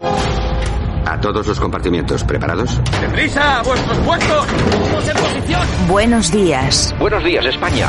A todos los compartimientos, ¿preparados? ¡Deprisa! ¡A vuestros puestos! ¡Todos en posición! Buenos días. Buenos días, España.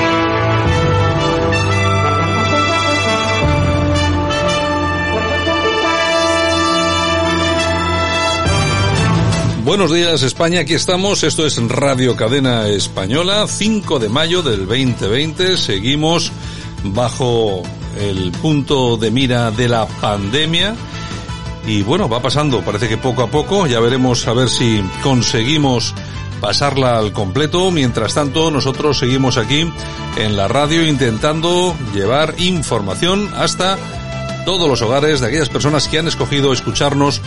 Buenos días España, aquí estamos, esto es Radio Cadena Española, 5 de mayo del 2020, seguimos bajo el punto de mira de la pandemia. Y bueno, va pasando, parece que poco a poco, ya veremos a ver si conseguimos pasarla al completo, mientras tanto nosotros seguimos aquí en la radio intentando llevar información hasta todos los hogares de aquellas personas que han escogido escucharnos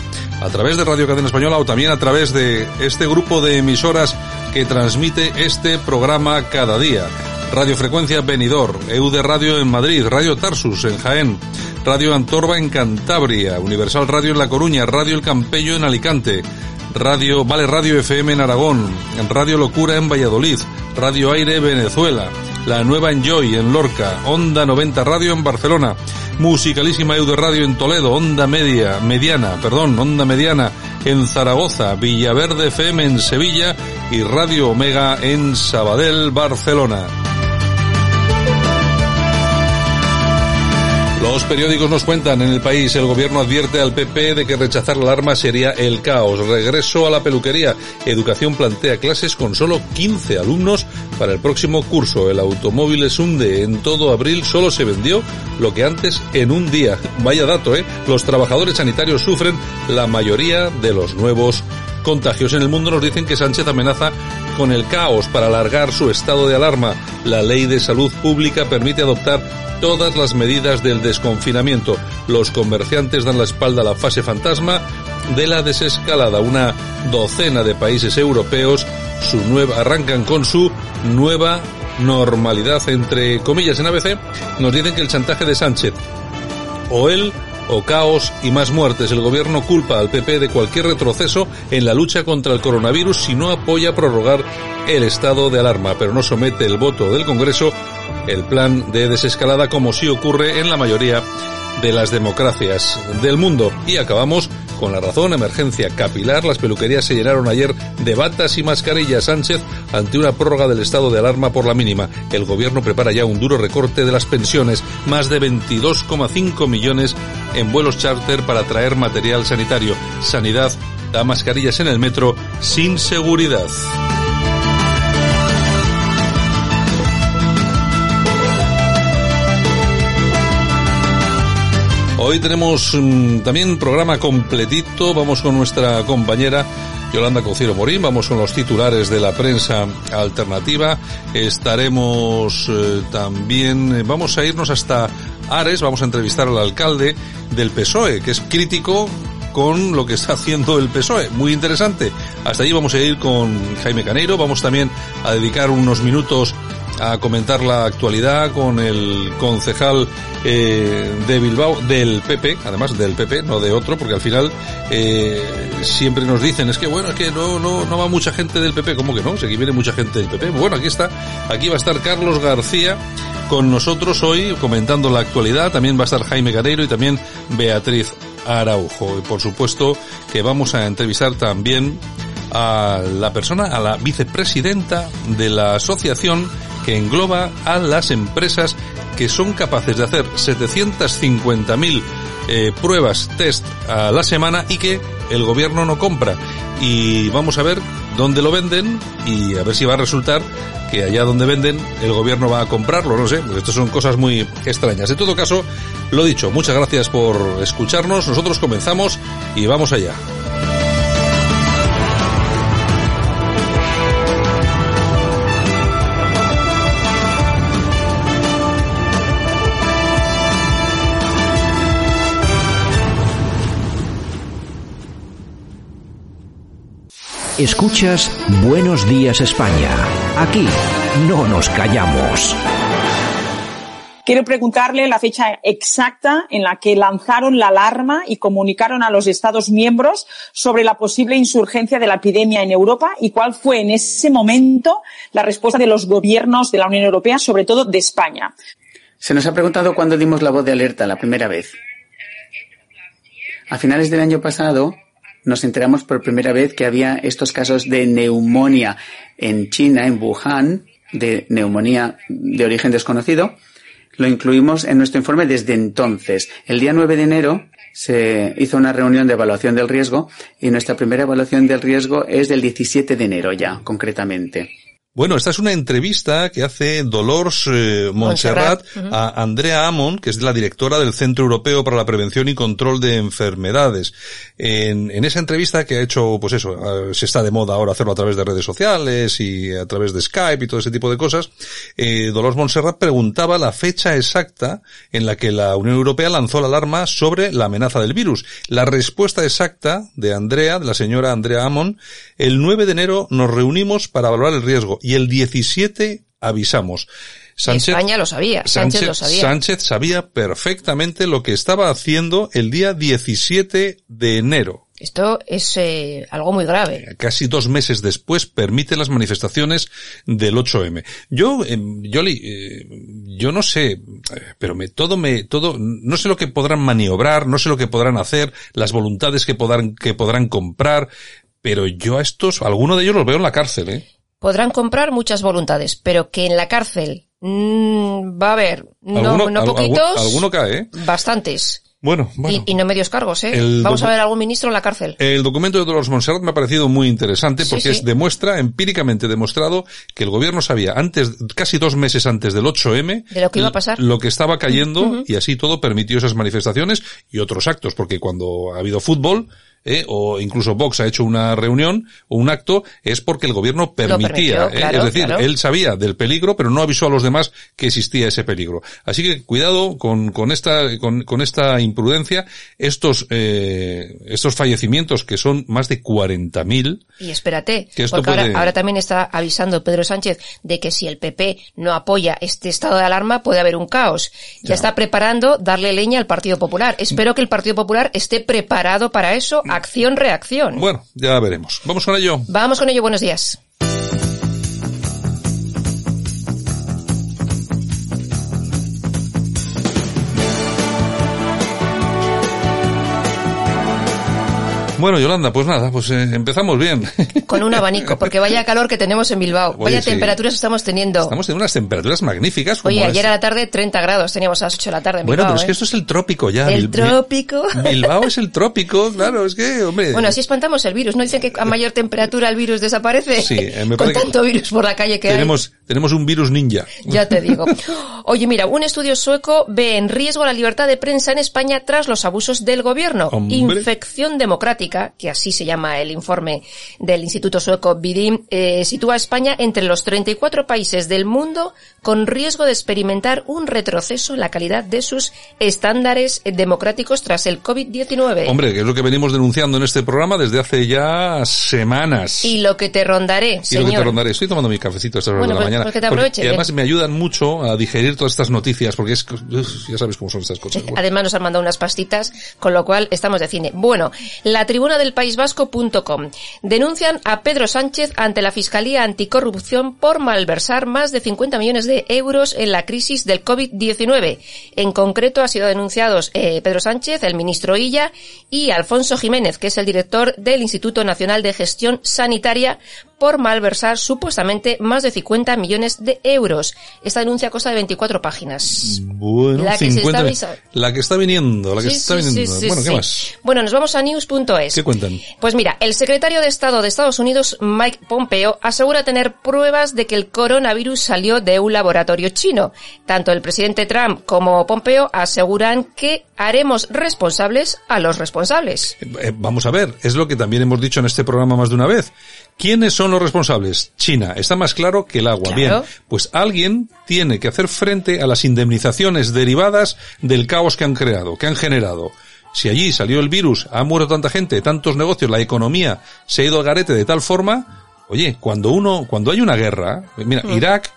a través de Radio Cadena Española o también a través de este grupo de emisoras que transmite este programa cada día. Radio Frecuencia Benidor, EUD Radio en Madrid, Radio Tarsus en Jaén, Radio Antorba en Cantabria, Universal Radio en La Coruña, Radio El Campello en Alicante, Radio Vale Radio FM en Aragón, Radio Locura en Valladolid, Radio Aire Venezuela, La Nueva Enjoy en Lorca, Onda 90 Radio en Barcelona, Musicalísima EUD Radio en Toledo, Onda Media, Mediana, perdón, Onda Mediana en Zaragoza, Villaverde FM en Sevilla y Radio Omega en Sabadell, Barcelona. Los periódicos nos cuentan, en el país el gobierno advierte al PP de que rechazar la alarma sería el caos. Regreso a la peluquería. Educación plantea clases con solo 15 alumnos para el próximo curso. El automóvil es hunde. En todo abril solo se vendió lo que antes en un día. Vaya dato, ¿eh? Los trabajadores sanitarios sufren la mayoría de los nuevos contagios en el mundo nos dicen que Sánchez amenaza con el caos para alargar su estado de alarma. La ley de salud pública permite adoptar todas las medidas del desconfinamiento. Los comerciantes dan la espalda a la fase fantasma de la desescalada. Una docena de países europeos su nueva, arrancan con su nueva normalidad, entre comillas en ABC, nos dicen que el chantaje de Sánchez o él o caos y más muertes. El gobierno culpa al PP de cualquier retroceso en la lucha contra el coronavirus si no apoya prorrogar el estado de alarma, pero no somete el voto del Congreso el plan de desescalada como sí ocurre en la mayoría de las democracias del mundo. Y acabamos con la razón, emergencia capilar. Las peluquerías se llenaron ayer de batas y mascarillas. Sánchez ante una prórroga del estado de alarma por la mínima. El gobierno prepara ya un duro recorte de las pensiones. Más de 22,5 millones en vuelos charter para traer material sanitario. Sanidad da mascarillas en el metro sin seguridad. Hoy tenemos mm, también programa completito. Vamos con nuestra compañera Yolanda Cociero Morín. Vamos con los titulares de la prensa alternativa. Estaremos eh, también, eh, vamos a irnos hasta Ares. Vamos a entrevistar al alcalde del PSOE, que es crítico con lo que está haciendo el PSOE. Muy interesante. Hasta allí vamos a ir con Jaime Caneiro. Vamos también a dedicar unos minutos a comentar la actualidad con el concejal eh, de Bilbao del PP, además del PP, no de otro, porque al final eh, siempre nos dicen es que bueno es que no no no va mucha gente del PP, ¿cómo que no? Si aquí viene mucha gente del PP. Bueno, aquí está, aquí va a estar Carlos García con nosotros hoy comentando la actualidad. También va a estar Jaime Gareiro y también Beatriz Araujo. Y por supuesto que vamos a entrevistar también a la persona, a la vicepresidenta de la asociación que engloba a las empresas que son capaces de hacer 750.000 eh, pruebas test a la semana y que el gobierno no compra. Y vamos a ver dónde lo venden y a ver si va a resultar que allá donde venden el gobierno va a comprarlo, no sé, estas son cosas muy extrañas. En todo caso, lo dicho, muchas gracias por escucharnos, nosotros comenzamos y vamos allá. Escuchas Buenos Días España. Aquí no nos callamos. Quiero preguntarle la fecha exacta en la que lanzaron la alarma y comunicaron a los Estados miembros sobre la posible insurgencia de la epidemia en Europa y cuál fue en ese momento la respuesta de los gobiernos de la Unión Europea, sobre todo de España. Se nos ha preguntado cuándo dimos la voz de alerta la primera vez. A finales del año pasado, nos enteramos por primera vez que había estos casos de neumonía en China, en Wuhan, de neumonía de origen desconocido. Lo incluimos en nuestro informe desde entonces. El día 9 de enero se hizo una reunión de evaluación del riesgo y nuestra primera evaluación del riesgo es del 17 de enero ya, concretamente. Bueno, esta es una entrevista que hace Dolores eh, Montserrat, a Andrea Amon, que es la directora del Centro Europeo para la Prevención y Control de Enfermedades. En, en, esa entrevista que ha hecho, pues eso, se está de moda ahora hacerlo a través de redes sociales y a través de Skype y todo ese tipo de cosas, eh, Dolores Montserrat preguntaba la fecha exacta en la que la Unión Europea lanzó la alarma sobre la amenaza del virus. La respuesta exacta de Andrea, de la señora Andrea Amon, el 9 de enero nos reunimos para valorar el riesgo y el 17 avisamos. Sánchez, España lo sabía, Sánchez, Sánchez, lo sabía. Sánchez sabía perfectamente lo que estaba haciendo el día 17 de enero. Esto es eh, algo muy grave. Casi dos meses después permite las manifestaciones del 8M. Yo, eh, Yoli, eh, yo no sé, pero me, todo me, todo, no sé lo que podrán maniobrar, no sé lo que podrán hacer, las voluntades que podrán, que podrán comprar, pero yo a estos, alguno de ellos los veo en la cárcel, ¿eh? Podrán comprar muchas voluntades, pero que en la cárcel mmm, va a haber no, ¿Alguno, no poquitos, alguno cae, ¿eh? bastantes. Bueno, bueno. Y, y, no medios cargos, ¿eh? Vamos a ver algún ministro en la cárcel. El documento de Dolores Montserrat me ha parecido muy interesante porque sí, sí. es demuestra, empíricamente demostrado, que el gobierno sabía antes, casi dos meses antes del 8M, de lo que iba a pasar, lo que estaba cayendo uh -huh. y así todo permitió esas manifestaciones y otros actos, porque cuando ha habido fútbol, eh, o incluso Vox ha hecho una reunión o un acto, es porque el gobierno permitía. Permitió, claro, eh, es decir, claro. él sabía del peligro, pero no avisó a los demás que existía ese peligro. Así que cuidado con, con esta, con, con esta imprudencia, estos, eh, estos fallecimientos que son más de 40.000. Y espérate, que porque puede... ahora, ahora también está avisando Pedro Sánchez de que si el PP no apoya este estado de alarma puede haber un caos. Ya, ya está preparando darle leña al Partido Popular. Espero que el Partido Popular esté preparado para eso acción-reacción. Bueno, ya veremos. Vamos con ello. Vamos con ello, buenos días. Bueno, Yolanda, pues nada, pues eh, empezamos bien. Con un abanico, porque vaya calor que tenemos en Bilbao. Oye, vaya sí. temperaturas estamos teniendo. Estamos en unas temperaturas magníficas. Oye, es... ayer a la tarde 30 grados teníamos a las 8 de la tarde en Bueno, Bilbao, pero es que ¿eh? esto es el trópico ya. El Bil trópico. Bilbao es el trópico, claro, es que, hombre. Bueno, así espantamos el virus. ¿No dicen que a mayor temperatura el virus desaparece? Sí, eh, me Con tanto que virus por la calle que tenemos, hay. Tenemos un virus ninja. Ya te digo. Oye, mira, un estudio sueco ve en riesgo la libertad de prensa en España tras los abusos del gobierno. Hombre. Infección democrática, que así se llama el informe del Instituto Sueco BIDIM, eh, sitúa a España entre los 34 países del mundo con riesgo de experimentar un retroceso en la calidad de sus estándares democráticos tras el COVID-19. Hombre, que es lo que venimos denunciando en este programa desde hace ya semanas. Y lo que te rondaré, y señor. lo que te rondaré. Estoy tomando mi cafecito a estas horas bueno, de la pues, mañana. Porque te aproveche, porque, además me ayudan mucho a digerir todas estas noticias, porque es, ya sabes cómo son estas cosas. Bueno. Además nos han mandado unas pastitas, con lo cual estamos de cine. Bueno, la tribuna del País Vasco.com. Denuncian a Pedro Sánchez ante la Fiscalía Anticorrupción por malversar más de 50 millones de euros en la crisis del COVID-19. En concreto ha sido denunciados eh, Pedro Sánchez, el ministro Illa y Alfonso Jiménez, que es el director del Instituto Nacional de Gestión Sanitaria por malversar supuestamente más de 50 millones de euros. Esta denuncia consta de 24 páginas. Bueno, La que se 50 está la que está viniendo, la que Sí, está sí, viniendo. sí, bueno, ¿qué más? Bueno, nos vamos a news.es. ¿Qué cuentan? Pues mira, el secretario de Estado de Estados Unidos, Mike Pompeo, asegura tener pruebas de que el coronavirus salió de un laboratorio chino. Tanto el presidente Trump como Pompeo aseguran que haremos responsables a los responsables. Eh, vamos a ver, es lo que también hemos dicho en este programa más de una vez. ¿Quiénes son los responsables? China. Está más claro que el agua. Claro. Bien, pues alguien tiene que hacer frente a las indemnizaciones derivadas del caos que han creado, que han generado. Si allí salió el virus, ha muerto tanta gente, tantos negocios, la economía se ha ido al garete de tal forma, oye, cuando uno, cuando hay una guerra, mira, Irak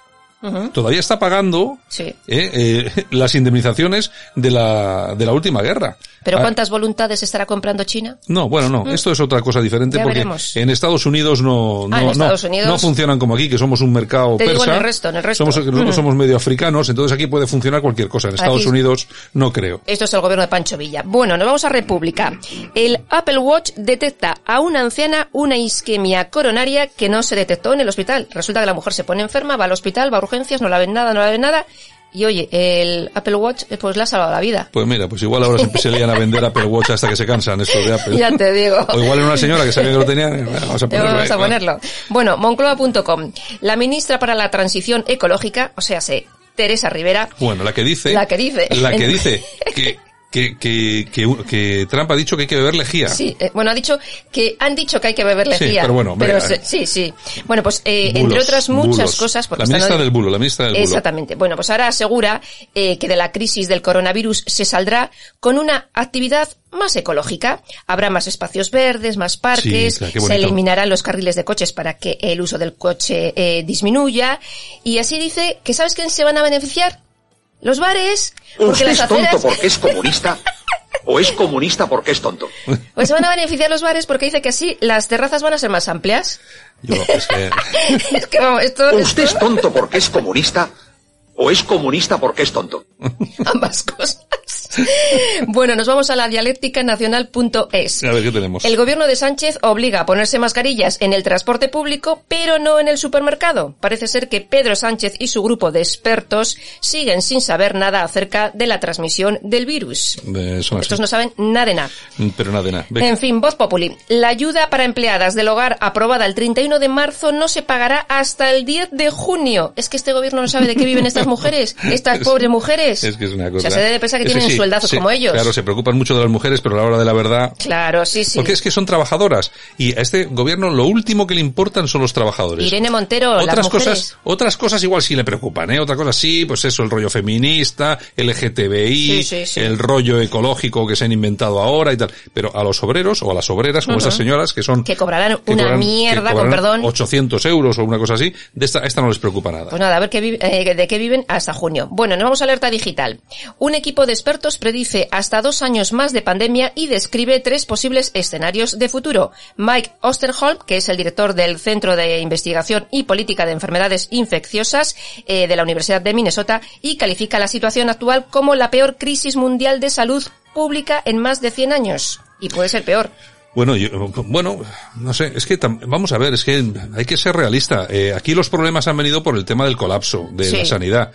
Todavía está pagando Sí. eh, eh, las indemnizaciones de la, de la última guerra. Pero Ah, ¿cuántas voluntades estará comprando China? no, bueno, no, esto es otra cosa diferente Mm. Ya porque veremos. en Estados Unidos no, no, Ah, no, Unidos. no funcionan como aquí, que somos un mercado Te digo persa. en el resto, en el resto. Somos, nosotros Mm. somos medio africanos, entonces aquí puede funcionar cualquier cosa. En Estados Aquí- Unidos no creo. Esto es el gobierno de Pancho Villa. Bueno, nos vamos a República. El Apple Watch detecta a una anciana una isquemia coronaria que no se detectó en el hospital. Resulta que la mujer se pone enferma, va al hospital, va a urgencias, no la ven nada, no la ven nada. Y oye, el Apple Watch eh, pues le ha salvado la vida. Pues mira, pues igual ahora se, lían a vender Apple Watch hasta que se cansan estos de Apple. Ya te digo. O igual era una señora que sabía que lo tenía, eh, vamos a ponerlo. Vamos a ponerlo. Bueno, Moncloa.com. La ministra para la Transición Ecológica, o sea, se Teresa Rivera, Bueno, la que dice. La que dice. La que dice que, que, que, que, que Trump ha dicho que hay que beber lejía. Sí, eh, bueno, ha dicho que han dicho que hay que beber Sí, lejía. pero bueno, venga. se- sí, sí. Bueno, pues eh, Bulos, entre otras muchas bulos. cosas. porque La están- ministra del bulo, la ministra del bulo. Exactamente. Bueno, pues ahora asegura eh, que de la crisis del coronavirus se saldrá con una actividad más ecológica. Habrá más espacios verdes, más parques, Sí, claro, se eliminarán los carriles de coches para que el uso del coche eh, disminuya. Y así dice que ¿sabes quién se van a beneficiar? Los bares. Porque ¿Usted las es tonto aceras... porque es comunista? ¿O es comunista porque es tonto? Pues se van a beneficiar los bares porque dice que así las terrazas van a ser más amplias. Yo, es que, es que vamos, esto, ¿Usted esto- es tonto porque es comunista? ¿O es comunista porque es tonto? ambas cosas. Bueno, nos vamos a la dialéctica nacional.es. a ver qué tenemos. El gobierno de Sánchez obliga a ponerse mascarillas en el transporte público, pero no en el supermercado. Parece ser que Pedro Sánchez y su grupo de expertos siguen sin saber nada acerca de la transmisión del virus. Eh. Estos no saben nada de nada. Pero nada de nada. Venga. En fin, voz populi. La ayuda para empleadas del hogar aprobada el 31 de marzo no se pagará hasta el 10 de junio. Es que este gobierno no sabe de qué viven estas mujeres, estas pobres mujeres. Es que es una O cosa. sea, se debe pensar que Es tienen sí, sueldazos sí, como ellos. Claro, se preocupan mucho de las mujeres, pero a la hora de la verdad. Claro, sí, sí. Porque es que son trabajadoras. Y a este gobierno lo último que le importan son los trabajadores. Irene Montero, las otras mujeres. cosas, otras cosas igual sí le preocupan, ¿eh? Otra cosa sí, pues eso, el rollo feminista, LGTBI, Sí, sí, sí. el rollo ecológico que se han inventado ahora y tal. Pero a los obreros o a las obreras, como Ujú. estas señoras que son... Que cobrarán una mierda, con perdón. 800 euros o una cosa así, de esta, esta no les preocupa nada. Pues nada, a ver qué eh, de qué viven hasta junio. Bueno, nos vamos a alerta digital. Un equipo de expertos predice hasta dos años más de pandemia y describe tres posibles escenarios de futuro. Mike Osterholm, que es el director del Centro de Investigación y Política de Enfermedades Infecciosas eh, de la Universidad de Minnesota, y califica la situación actual como la peor crisis mundial de salud pública en más de 100 años. Y puede ser peor. Bueno, yo, bueno, no sé, es que tam- vamos a ver, es que hay que ser realista. Eh, aquí los problemas han venido por el tema del colapso de Sí. la sanidad.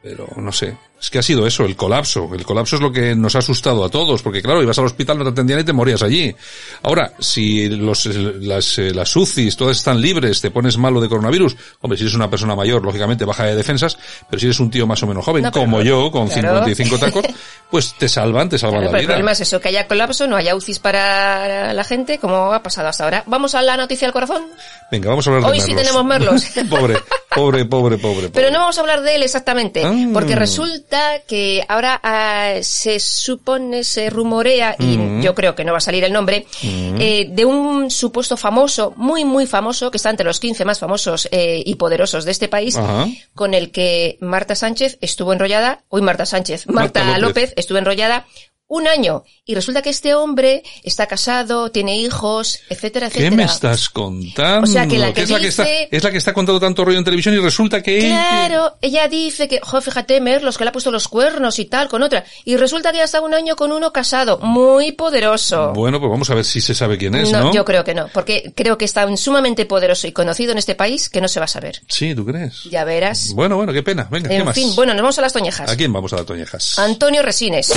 Pero no sé, es que ha sido eso, el colapso. El colapso es lo que nos ha asustado a todos, porque claro, ibas al hospital, no te atendían y te morías allí. Ahora, si los, las, eh, las UCIs todas están libres, te pones malo de coronavirus, hombre, si eres una persona mayor, lógicamente baja de defensas, pero si eres un tío más o menos joven, No, como yo, con claro. 55 tacos, pues te salvan, te salvan Claro, la el vida. problema es eso, que haya colapso, no haya UCIs para la gente, como ha pasado hasta ahora. Vamos a la noticia del corazón. Venga, vamos a hablar de Hoy sí tenemos merlos. pobre, pobre, pobre, pobre. Pero no vamos a hablar de él exactamente, Ah. porque resulta que ahora ah, se supone, se rumorea, y Mm. yo creo que no va a salir el nombre, eh, de un supuesto famoso, muy, muy famoso, que está entre los 15 más famosos eh, y poderosos de este país, Ajá. con el que Marta Sánchez estuvo enrollada, hoy Marta Sánchez, Marta, Marta López. López estuvo enrollada un año. Y resulta que este hombre está casado, tiene hijos, etcétera, etcétera. ¿Qué me estás contando? O sea, que la que es, la que está, dice- es la que está contando tanto rollo en televisión y resulta que... Claro, ella dice que, jo, fíjate, Merlos, que le ha puesto los cuernos y tal con otra. Y resulta que ya está un año con uno casado, muy poderoso. Bueno, pues vamos a ver si se sabe quién es, ¿no? yo creo que no, porque creo que está sumamente poderoso y conocido en este país que no se va a saber. Sí, ¿tú crees? Ya verás. Bueno, bueno, qué pena. Venga, ¿qué en más? fin, bueno, nos vamos a las toñejas. ¿A quién vamos a dar toñejas? Antonio Resines.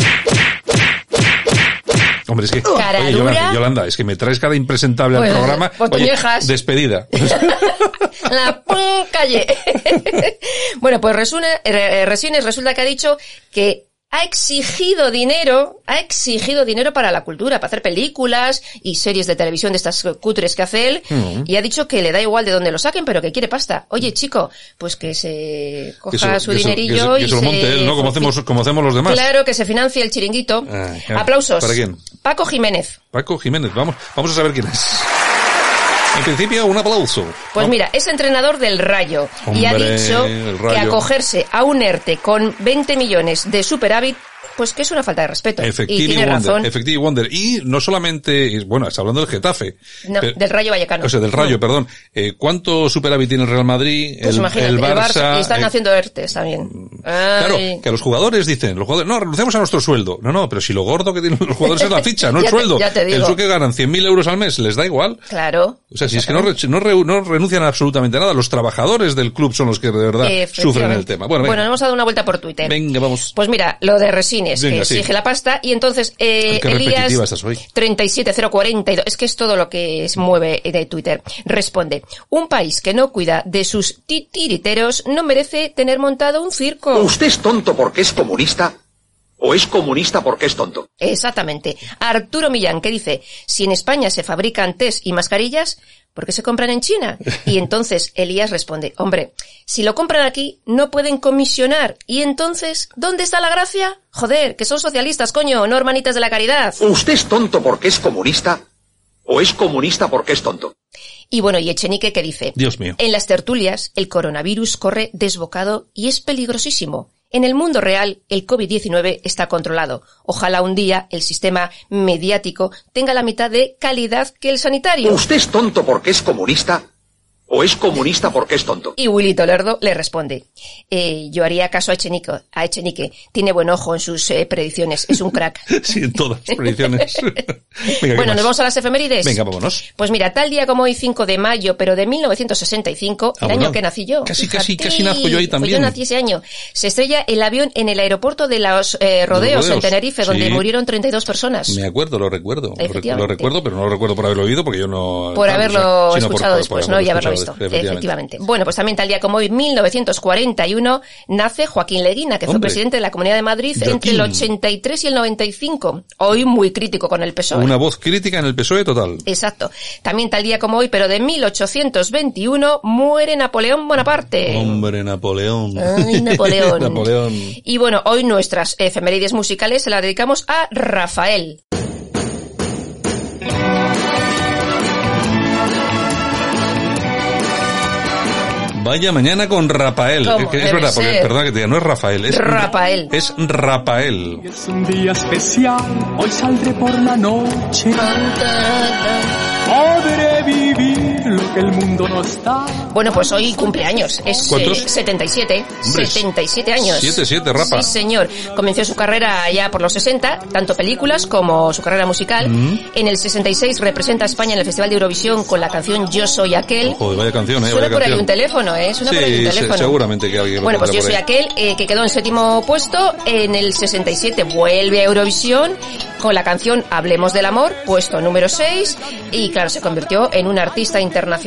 Hombre, es que... Cara Oye. Yolanda, Yolanda, es que me traes cada impresentable Pues, al programa. pues Oye, toñejas. despedida. La pum, calle. bueno, pues Resuna, eh, Resines resulta que ha dicho que ha exigido dinero, ha exigido dinero para la cultura, para hacer películas y series de televisión de estas cutres que hace él, Mm. y ha dicho que le da igual de dónde lo saquen, pero que quiere pasta. Oye, chico, pues que se coja Que su que dinerillo que se, y se lo monte él, ¿no? Como hacemos, como hacemos los demás. Claro, que se financie el chiringuito. Ah, claro. Aplausos. ¿Para quién? Paco Jiménez. Paco Jiménez, vamos, vamos a saber quién es. En principio, un aplauso. Pues ¿no? mira, es entrenador del Rayo y ha dicho que acogerse a un ERTE con 20 millones de superávit, pues que es una falta de respeto. y Effective tiene Wonder, razón. Effective Wonder. Y no solamente, y bueno, está hablando del Getafe. No, Pero- del Rayo Vallecano. O sea, del Rayo, perdón. Eh, ¿Cuánto superávit tiene el Real Madrid? Pues el, imagínate, el Barça. y están eh, haciendo ERTES también. Claro, Ay. que a los jugadores dicen, los jugadores, no, renunciamos a nuestro sueldo. No, no, pero si lo gordo que tienen los jugadores es la ficha, no el te- sueldo. ya te digo. El sueldo que ganan 100.000 euros al mes, les da igual. Claro. O sea, si es que no, no, re- no renuncian a absolutamente nada, los trabajadores del club son los que de verdad sufren el tema. Bueno, venga, Bueno, hemos dado una vuelta por Twitter. venga, vamos. Pues mira, lo de Resines, Venga, que sí. exige la pasta, y entonces eh, Elías repetitiva estás hoy. 37042, es que es todo lo que se mueve de Twitter, responde, un país que no cuida de sus titiriteros no merece tener montado un circo. ¿Usted es tonto porque es comunista? ¿O es comunista porque es tonto? Exactamente. Arturo Millán, que dice, si en España se fabrican test y mascarillas, ¿por qué se compran en China? Y entonces Elías responde, hombre, si lo compran aquí, no pueden comisionar. Y entonces, ¿dónde está la gracia? Joder, que son socialistas, coño, no hermanitas de la caridad. ¿Usted es tonto porque es comunista? ¿O es comunista porque es tonto? Y bueno, y Echenique que dice, Dios mío. en las tertulias el coronavirus corre desbocado y es peligrosísimo. En el mundo real, el COVID-19 está controlado. Ojalá un día el sistema mediático tenga la mitad de calidad que el sanitario. ¿Usted es tonto porque es comunista? ¿O es comunista porque es tonto? Y Willy Tolerdo le responde, eh, yo haría caso a Echenique, a Echenique. Tiene buen ojo en sus eh, predicciones, es un crack. Sí, en todas las predicciones. Venga, ¿qué bueno, nos vamos a las efemérides. Venga, vámonos. Pues mira, tal día como hoy, 5 de mayo, pero de 1965, Ah, el año que nací yo. Casi, casi, Fíjate, casi nazco yo ahí pues también. yo nací ese año. Se estrella el avión en el aeropuerto de los eh, rodeos, Rodeos, en Tenerife, donde murieron 32 personas. Me acuerdo, lo recuerdo. Lo recuerdo, pero no lo recuerdo por haberlo oído porque yo no... Por haberlo o sea, sino por- escuchado por- después, por ¿no? Y haberlo efectivamente. Efectivamente. Bueno, pues también tal día como hoy, 1941, nace Joaquín Leguina, que fue presidente de la Comunidad de Madrid Joaquín. entre el 83 y el 95. Hoy muy crítico con el PSOE. Una voz crítica en el PSOE total. Exacto. También tal día como hoy, pero de 1821, muere Napoleón Bonaparte. Hombre, Napoleón. Ay, Napoleón. Napoleón. Y bueno, hoy nuestras efemérides musicales se las dedicamos a Rafael. Vaya mañana con Rafael. ¿Cómo Es, que es verdad, porque, ser? perdona que te diga, no es Rafael, es Rafael. Es Rafael. Es un día especial, hoy saldré por la noche. Podré vivir que el mundo nos da. Bueno, pues hoy cumpleaños. Es ¿Cuántos? eh, 77. Hombre, 77 años. siete, siete, Rafa. Sí, señor. Comenzó su carrera ya por los 60, tanto películas como su carrera musical. Mm. En el 66 representa a España en el Festival de Eurovisión con la canción Yo soy aquel. Joder, vaya canción, eh. Suena vaya por ahí canción. un teléfono, ¿eh? Suena por ahí un Sí, se- teléfono. seguramente que alguien Bueno, pues yo soy ahí. aquel eh, que quedó en séptimo puesto. En el 67 vuelve a Eurovisión con la canción Hablemos del amor, puesto número 6. Y claro, se convirtió en un artista internacional,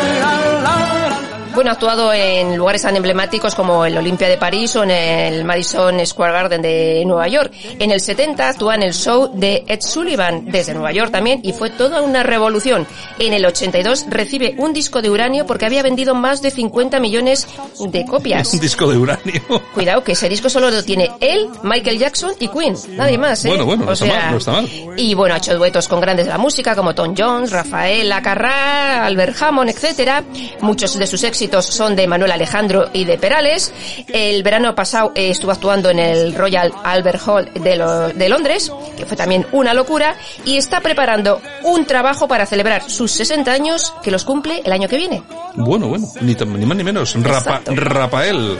Bueno, ha actuado en lugares tan emblemáticos como el Olympia de París o en el Madison Square Garden de Nueva York. En el 70 actúa en el show de Ed Sullivan desde Nueva York también y fue toda una revolución. En el 82 recibe un disco de uranio porque había vendido más de 50 millones de copias. Un disco de uranio. Cuidado, que ese disco solo lo tiene él, Michael Jackson y Queen. Nadie más, ¿eh? Bueno, bueno, no O está sea, mal, no está mal. Y bueno, ha hecho duetos con grandes de la música como Tom Jones, Rafael Lacarra, Albert Hammond, etcétera. Muchos de sus éxitos son de Manuel Alejandro y de Perales. El verano pasado eh, estuvo actuando en el Royal Albert Hall de, lo- de Londres, que fue también una locura, y está preparando un trabajo para celebrar sus 60 años, que los cumple el año que viene. Bueno, bueno, ni, más ni menos. Rapa. Rafael.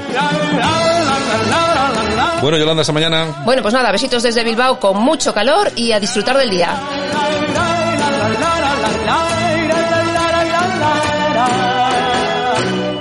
Bueno, Yolanda, hasta mañana. Bueno, pues nada, besitos desde Bilbao con mucho calor y a disfrutar del día.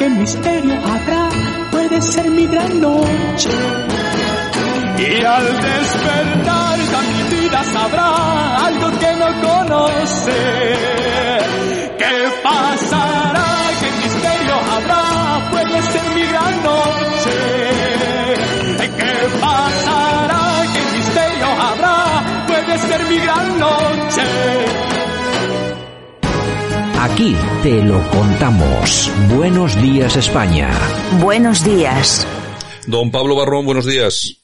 ¿Qué misterio habrá? Puede ser mi gran noche. Y al despertar vida sabrá algo que no conoce. ¿Qué pasará? Aquí te lo contamos. Buenos días España. Buenos días. Don Pablo Barrón, buenos días.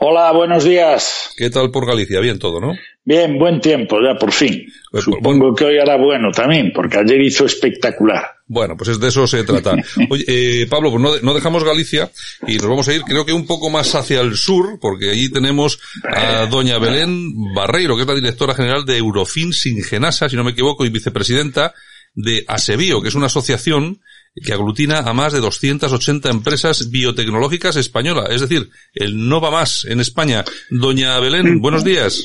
Hola, buenos días. ¿Qué tal por Galicia? Bien todo, ¿no? Bien, buen tiempo, ya por fin. Pues, Supongo que hoy hará bueno también, porque ayer hizo espectacular. Bueno, pues es de eso se trata. Oye, eh, Pablo, pues no, de- no dejamos Galicia y nos vamos a ir creo que un poco más hacia el sur, porque allí tenemos a doña Belén Barreiro, que es la directora general de Eurofin Singenasa, si no me equivoco, y vicepresidenta de Asebio, que es una asociación que aglutina a más de 280 empresas biotecnológicas españolas, es decir, el no va más en España. Doña Belén, buenos días.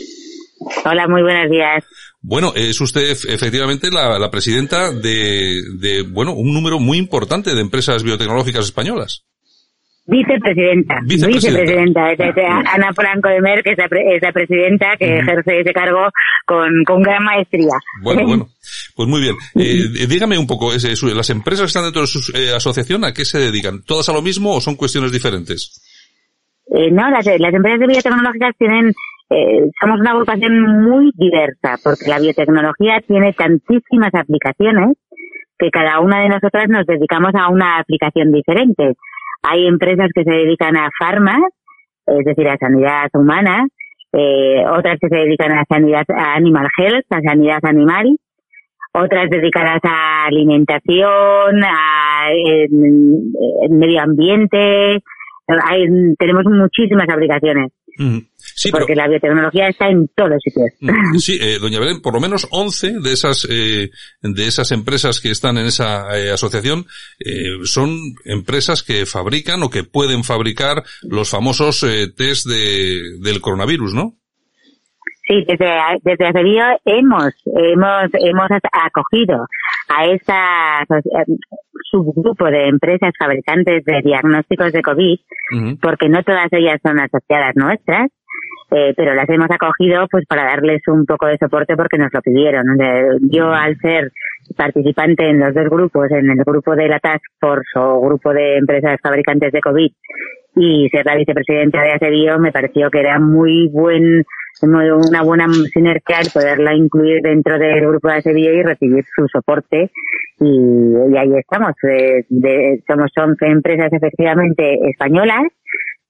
Hola, muy buenos días. Bueno, es usted ef- efectivamente la, la presidenta de, de, bueno, un número muy importante de empresas biotecnológicas españolas. Vicepresidenta. Vicepresidenta. Vicepresidenta. Es, es, Ana Franco de Mer, que es la, pre- es la presidenta que ejerce ese cargo con, con gran maestría. Bueno, bueno. Pues muy bien. Eh, dígame un poco, las empresas que están dentro de su eh, asociación, ¿a qué se dedican? ¿Todas a lo mismo o son cuestiones diferentes? Eh, no, las, las empresas de biotecnológicas tienen, eh, somos una agrupación muy diversa, porque la biotecnología tiene tantísimas aplicaciones que cada una de nosotras nos dedicamos a una aplicación diferente. Hay empresas que se dedican a farmas, es decir, a sanidad humana, eh, otras que se dedican a sanidad a animal health, a sanidad animal, otras dedicadas a alimentación, a medio ambiente. Hay, tenemos muchísimas aplicaciones, Mm. Sí, pero, porque la biotecnología está en todos sitios. mm, sí, eh, doña Belén, por lo menos 11 de esas, eh, de esas empresas que están en esa eh, asociación eh, son empresas que fabrican o que pueden fabricar los famosos eh, test de, del coronavirus, ¿no? Sí, desde, desde Acevío hemos, hemos, hemos acogido a esta asoci- subgrupo de empresas fabricantes de diagnósticos de COVID, porque no todas ellas son asociadas nuestras, eh, pero las hemos acogido pues para darles un poco de soporte porque nos lo pidieron. Eh, Yo al ser participante en los dos grupos, en el grupo de la Task Force o grupo de empresas fabricantes de COVID y ser la vicepresidenta de Acevío, me pareció que era muy buen una buena sinergia el poderla incluir dentro del grupo de Acevío y recibir su soporte y, y ahí estamos. Eh, de- somos 11 empresas efectivamente españolas,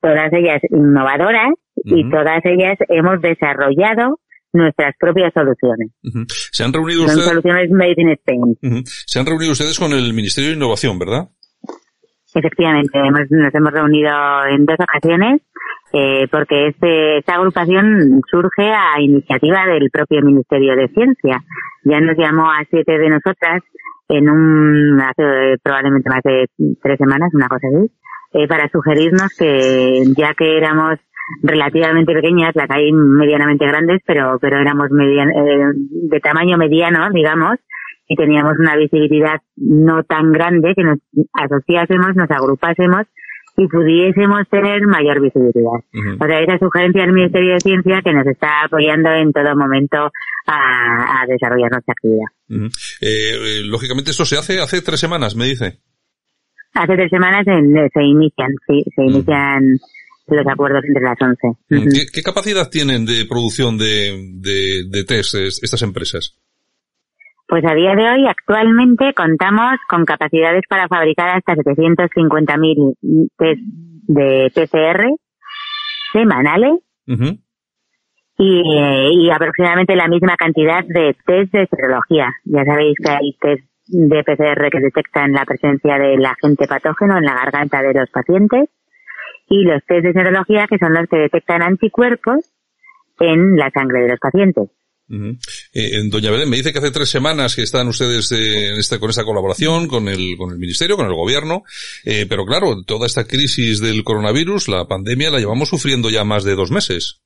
todas ellas innovadoras y todas ellas hemos desarrollado nuestras propias soluciones. Se han reunido Son ustedes, soluciones made in Spain. Se han reunido ustedes con el Ministerio de Innovación, ¿verdad? Efectivamente, hemos- nos hemos reunido en dos ocasiones eh, porque este, esta agrupación surge a iniciativa del propio Ministerio de Ciencia. Ya nos llamó a siete de nosotras en un, hace probablemente más de tres semanas, una cosa así, eh, para sugerirnos que ya que éramos relativamente pequeñas, las hay medianamente grandes, pero, pero éramos median, eh, de tamaño mediano, digamos, y teníamos una visibilidad no tan grande que nos asociásemos, nos agrupásemos y pudiésemos tener mayor visibilidad. O sea, esa sugerencia del Ministerio de Ciencia que nos está apoyando en todo momento a, desarrollar nuestra actividad. Eh, lógicamente esto se hace hace tres semanas, me dice. Hace tres semanas se inician, sí, se inician los acuerdos entre las 11. ¿Qué, capacidad tienen de producción de, de, de test estas empresas? Pues a día de hoy, actualmente, contamos con capacidades para fabricar hasta 750.000 test de PCR semanales y, y, aproximadamente la misma cantidad de test de serología. Ya sabéis que hay test de PCR que detectan la presencia del agente patógeno en la garganta de los pacientes y los test de serología que son los que detectan anticuerpos en la sangre de los pacientes. Eh, doña Belén, me dice que hace tres semanas que están ustedes eh, con esta colaboración con el, con el Ministerio, con el Gobierno, eh, pero claro, toda esta crisis del coronavirus, la pandemia, la llevamos sufriendo ya más de dos meses.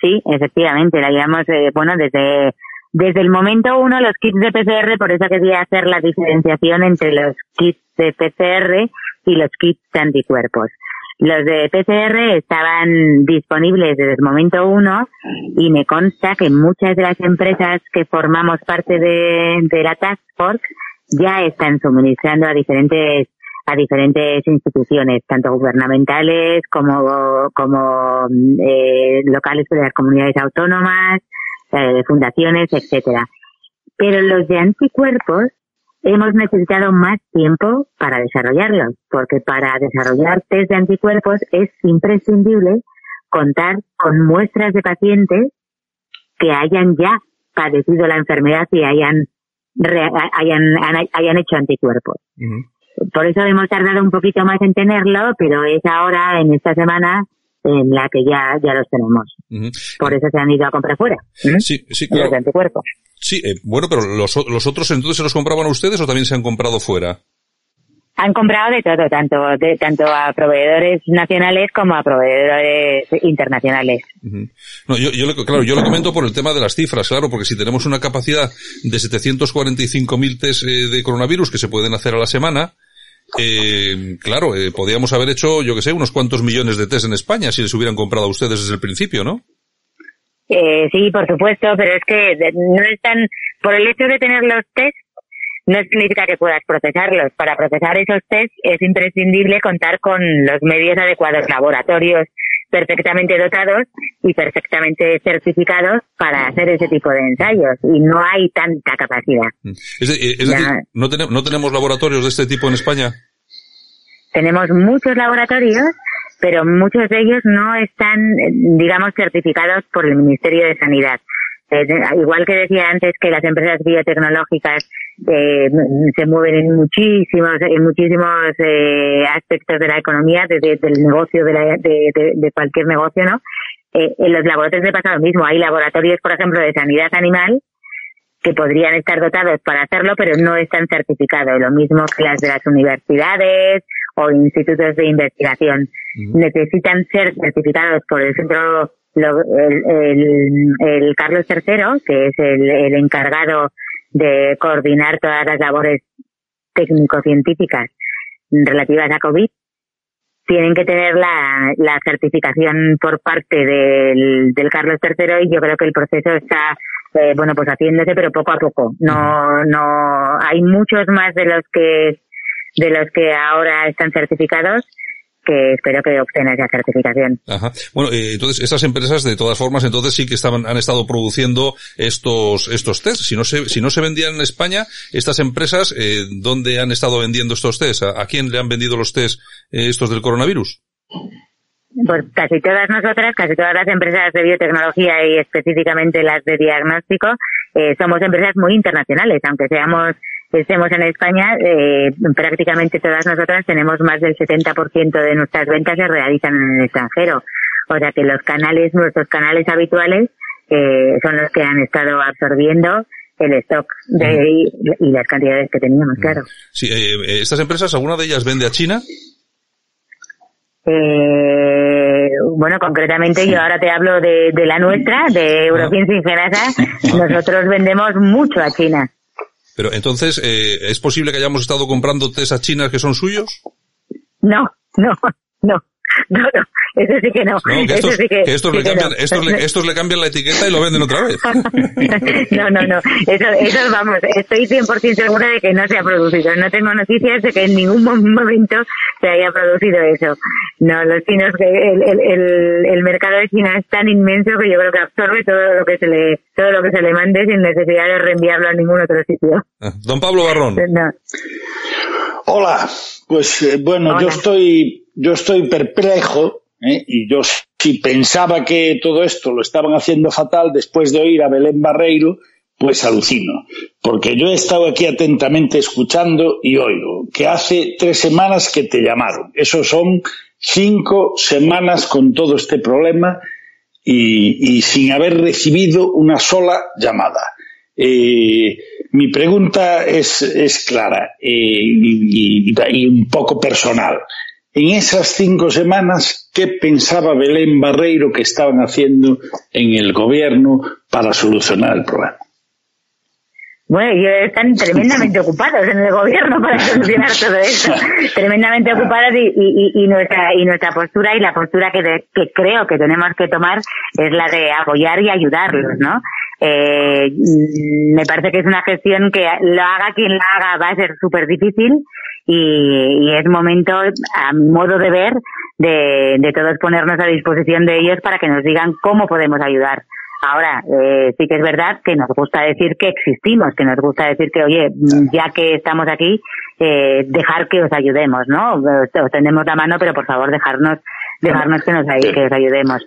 Sí, efectivamente, la llevamos, bueno, desde, desde el momento uno, los kits de PCR, por eso quería hacer la diferenciación entre los kits de PCR y los kits de anticuerpos. Los de PCR estaban disponibles desde el momento uno y me consta que muchas de las empresas que formamos parte de, la Task Force ya están suministrando a diferentes a diferentes instituciones, tanto gubernamentales como, como eh, locales de las comunidades autónomas, eh, fundaciones, etcétera. Pero los de anticuerpos hemos necesitado más tiempo para desarrollarlos, porque para desarrollar test de anticuerpos es imprescindible contar con muestras de pacientes que hayan ya padecido la enfermedad y hayan, hayan, hayan hecho anticuerpos. Por eso hemos tardado un poquito más en tenerlo, pero es ahora, en esta semana, en la que ya, ya los tenemos. Por eso se han ido a comprar fuera. Sí, sí, claro. Los anticuerpos. Sí, eh, bueno, pero los, los otros entonces se los compraban a ustedes o también se han comprado fuera? Han comprado de todo, tanto de, tanto a proveedores nacionales como a proveedores internacionales. no, yo, yo, claro, yo lo comento por el tema de las cifras, claro, porque si tenemos una capacidad de 745.000 test eh, de coronavirus que se pueden hacer a la semana, eh, claro, eh, podríamos haber hecho, yo que sé, unos cuantos millones de test en España si les hubieran comprado a ustedes desde el principio, ¿no? Eh, sí, por supuesto, pero es que no están, por el hecho de tener los test, no significa que puedas procesarlos. Para procesar esos test es imprescindible contar con los medios adecuados, laboratorios perfectamente dotados y perfectamente certificados para hacer ese tipo de ensayos y no hay tanta capacidad. Mm. Es, decir, ¿no, tenemos, ¿no tenemos laboratorios de este tipo en España? Tenemos muchos laboratorios pero muchos de ellos no están, digamos, certificados por el Ministerio de Sanidad. Eh, igual que decía antes que las empresas biotecnológicas eh, se mueven en muchísimos, en muchísimos eh, aspectos de la economía, desde el negocio, de, de, de, cualquier negocio, ¿no? en los laboratorios de pasa lo mismo. Hay laboratorios, por ejemplo, de sanidad animal que podrían estar dotados para hacerlo, pero no están certificados. Lo mismo que las de las universidades o institutos de investigación. Necesitan ser certificados por el centro, el, Carlos III, que es el, encargado de coordinar todas las labores técnico-científicas relativas a COVID, tienen que tener la, la certificación por parte del, del Carlos III y yo creo que el proceso está eh, bueno pues haciéndose pero poco a poco. No no hay muchos más de los que de los que ahora están certificados que espero que obtengan esa certificación. Ajá. Bueno, eh, entonces estas empresas de todas formas entonces sí que estaban han estado produciendo estos estos test. Si no se si no se vendían en España, estas empresas eh, ¿dónde han estado vendiendo estos test? ¿A, quién le han vendido los test eh, estos del coronavirus? Pues casi todas nosotras, casi todas las empresas de biotecnología y específicamente las de diagnóstico, eh, somos empresas muy internacionales, aunque seamos estemos en España, eh, prácticamente todas nosotras tenemos más del 70% de nuestras ventas se realizan en el extranjero. O sea que los canales, nuestros canales habituales, eh, son los que han estado absorbiendo el stock de, y, y las cantidades que teníamos, claro. Sí, eh, eh, estas empresas, ¿alguna de ellas vende a China? Eh, bueno, concretamente yo ahora te hablo de, de la nuestra, de Eurofins Ingenasa. Nosotros vendemos mucho a China. Pero entonces, eh, ¿es posible que hayamos estado comprando test a chinas que son suyos? No, no, no. No, no, eso sí que no. No, que Eso estos, sí que- que estos sí le cambian, no. estos, le, estos le cambian la etiqueta y lo venden otra vez. No, no, no. Eso, eso vamos, estoy 100% segura de que no se ha producido. No tengo noticias de que en ningún mo- momento se haya producido eso. No, los chinos, que el, el, el, el mercado de China es tan inmenso que yo creo que absorbe todo lo que se le, todo lo que se le mande sin necesidad de reenviarlo a ningún otro sitio. Ah, Don Pablo Barrón. No. Hola, pues eh, bueno, yo estoy, yo estoy perplejo ¿eh? y yo si pensaba que todo esto lo estaban haciendo fatal después de oír a Belén Barreiro, pues alucino, porque yo he estado aquí atentamente escuchando y oigo que hace tres semanas que te llamaron. Eso son cinco semanas con todo este problema y, sin haber recibido una sola llamada. Eh, mi pregunta es, clara eh, y un poco personal. En esas cinco semanas, ¿qué pensaba Belén Barreiro que estaban haciendo en el gobierno para solucionar el problema? Bueno, ellos están tremendamente ocupados en el gobierno para solucionar todo esto. tremendamente ocupados y, y, y- nuestra y nuestra postura y la postura que, de- que creo que tenemos que tomar es la de apoyar y ayudarlos, ¿no? Eh, me parece que es una gestión que lo haga quien la haga va a ser súper difícil y, y es momento, a mi modo de ver, de, de todos ponernos a disposición de ellos para que nos digan cómo podemos ayudar. Ahora, eh, sí que es verdad que nos gusta decir que existimos, que nos gusta decir que, oye, mm, ya que estamos aquí, eh, dejar que os ayudemos, ¿no? Os, os tendemos la mano, pero por favor dejarnos, dejarnos que nos que os ayudemos.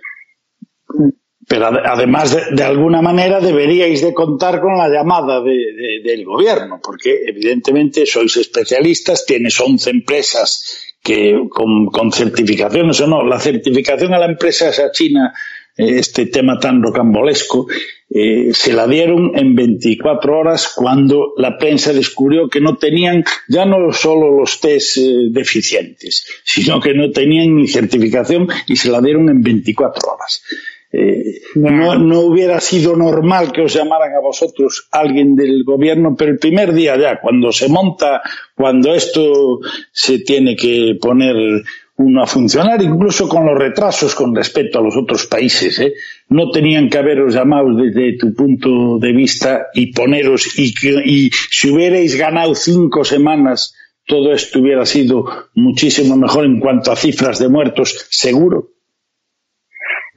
Pero ade- además, de, de alguna manera, deberíais de contar con la llamada de- de- del gobierno, porque evidentemente sois especialistas, tienes 11 empresas que con, con certificaciones o no. La certificación a la empresa esa china, este tema tan rocambolesco, eh, se la dieron en 24 horas cuando la prensa descubrió que no tenían ya no solo los test eh, deficientes, sino que no tenían ni certificación y se la dieron en 24 horas. Eh, no, no hubiera sido normal que os llamaran a vosotros alguien del gobierno, pero el primer día ya, cuando se monta, cuando esto se tiene que poner uno a funcionar, incluso con los retrasos con respecto a los otros países, ¿eh? no tenían que haberos llamado desde tu punto de vista y poneros, y, y si hubierais ganado cinco semanas, todo esto hubiera sido muchísimo mejor en cuanto a cifras de muertos, seguro.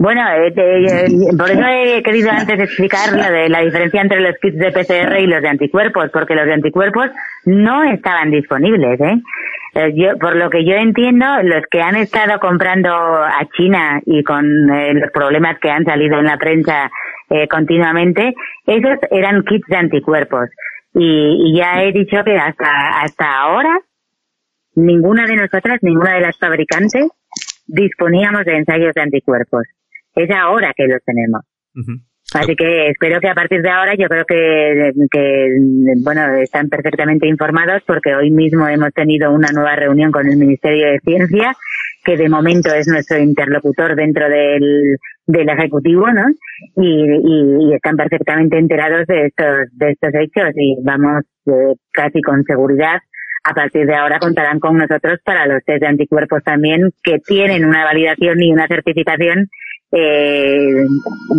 Bueno, eh, eh, por eso he querido antes explicar lo de la diferencia entre los kits de PCR y los de anticuerpos, porque los de anticuerpos no estaban disponibles, ¿eh? Eh, Yo, por lo que yo entiendo, los que han estado comprando a China y con eh, los problemas que han salido en la prensa continuamente, esos eran kits de anticuerpos. Y, y ya he dicho que hasta, hasta ahora, ninguna de nosotras, ninguna de las fabricantes, disponíamos de ensayos de anticuerpos. Es ahora que los tenemos. Así que espero que a partir de ahora yo creo que, que, bueno, están perfectamente informados porque hoy mismo hemos tenido una nueva reunión con el Ministerio de Ciencia, que de momento es nuestro interlocutor dentro del, del Ejecutivo, ¿no? Y, y, y están perfectamente enterados de estos, de estos hechos y vamos eh, casi con seguridad a partir de ahora contarán con nosotros para los test de anticuerpos también que tienen una validación y una certificación eh,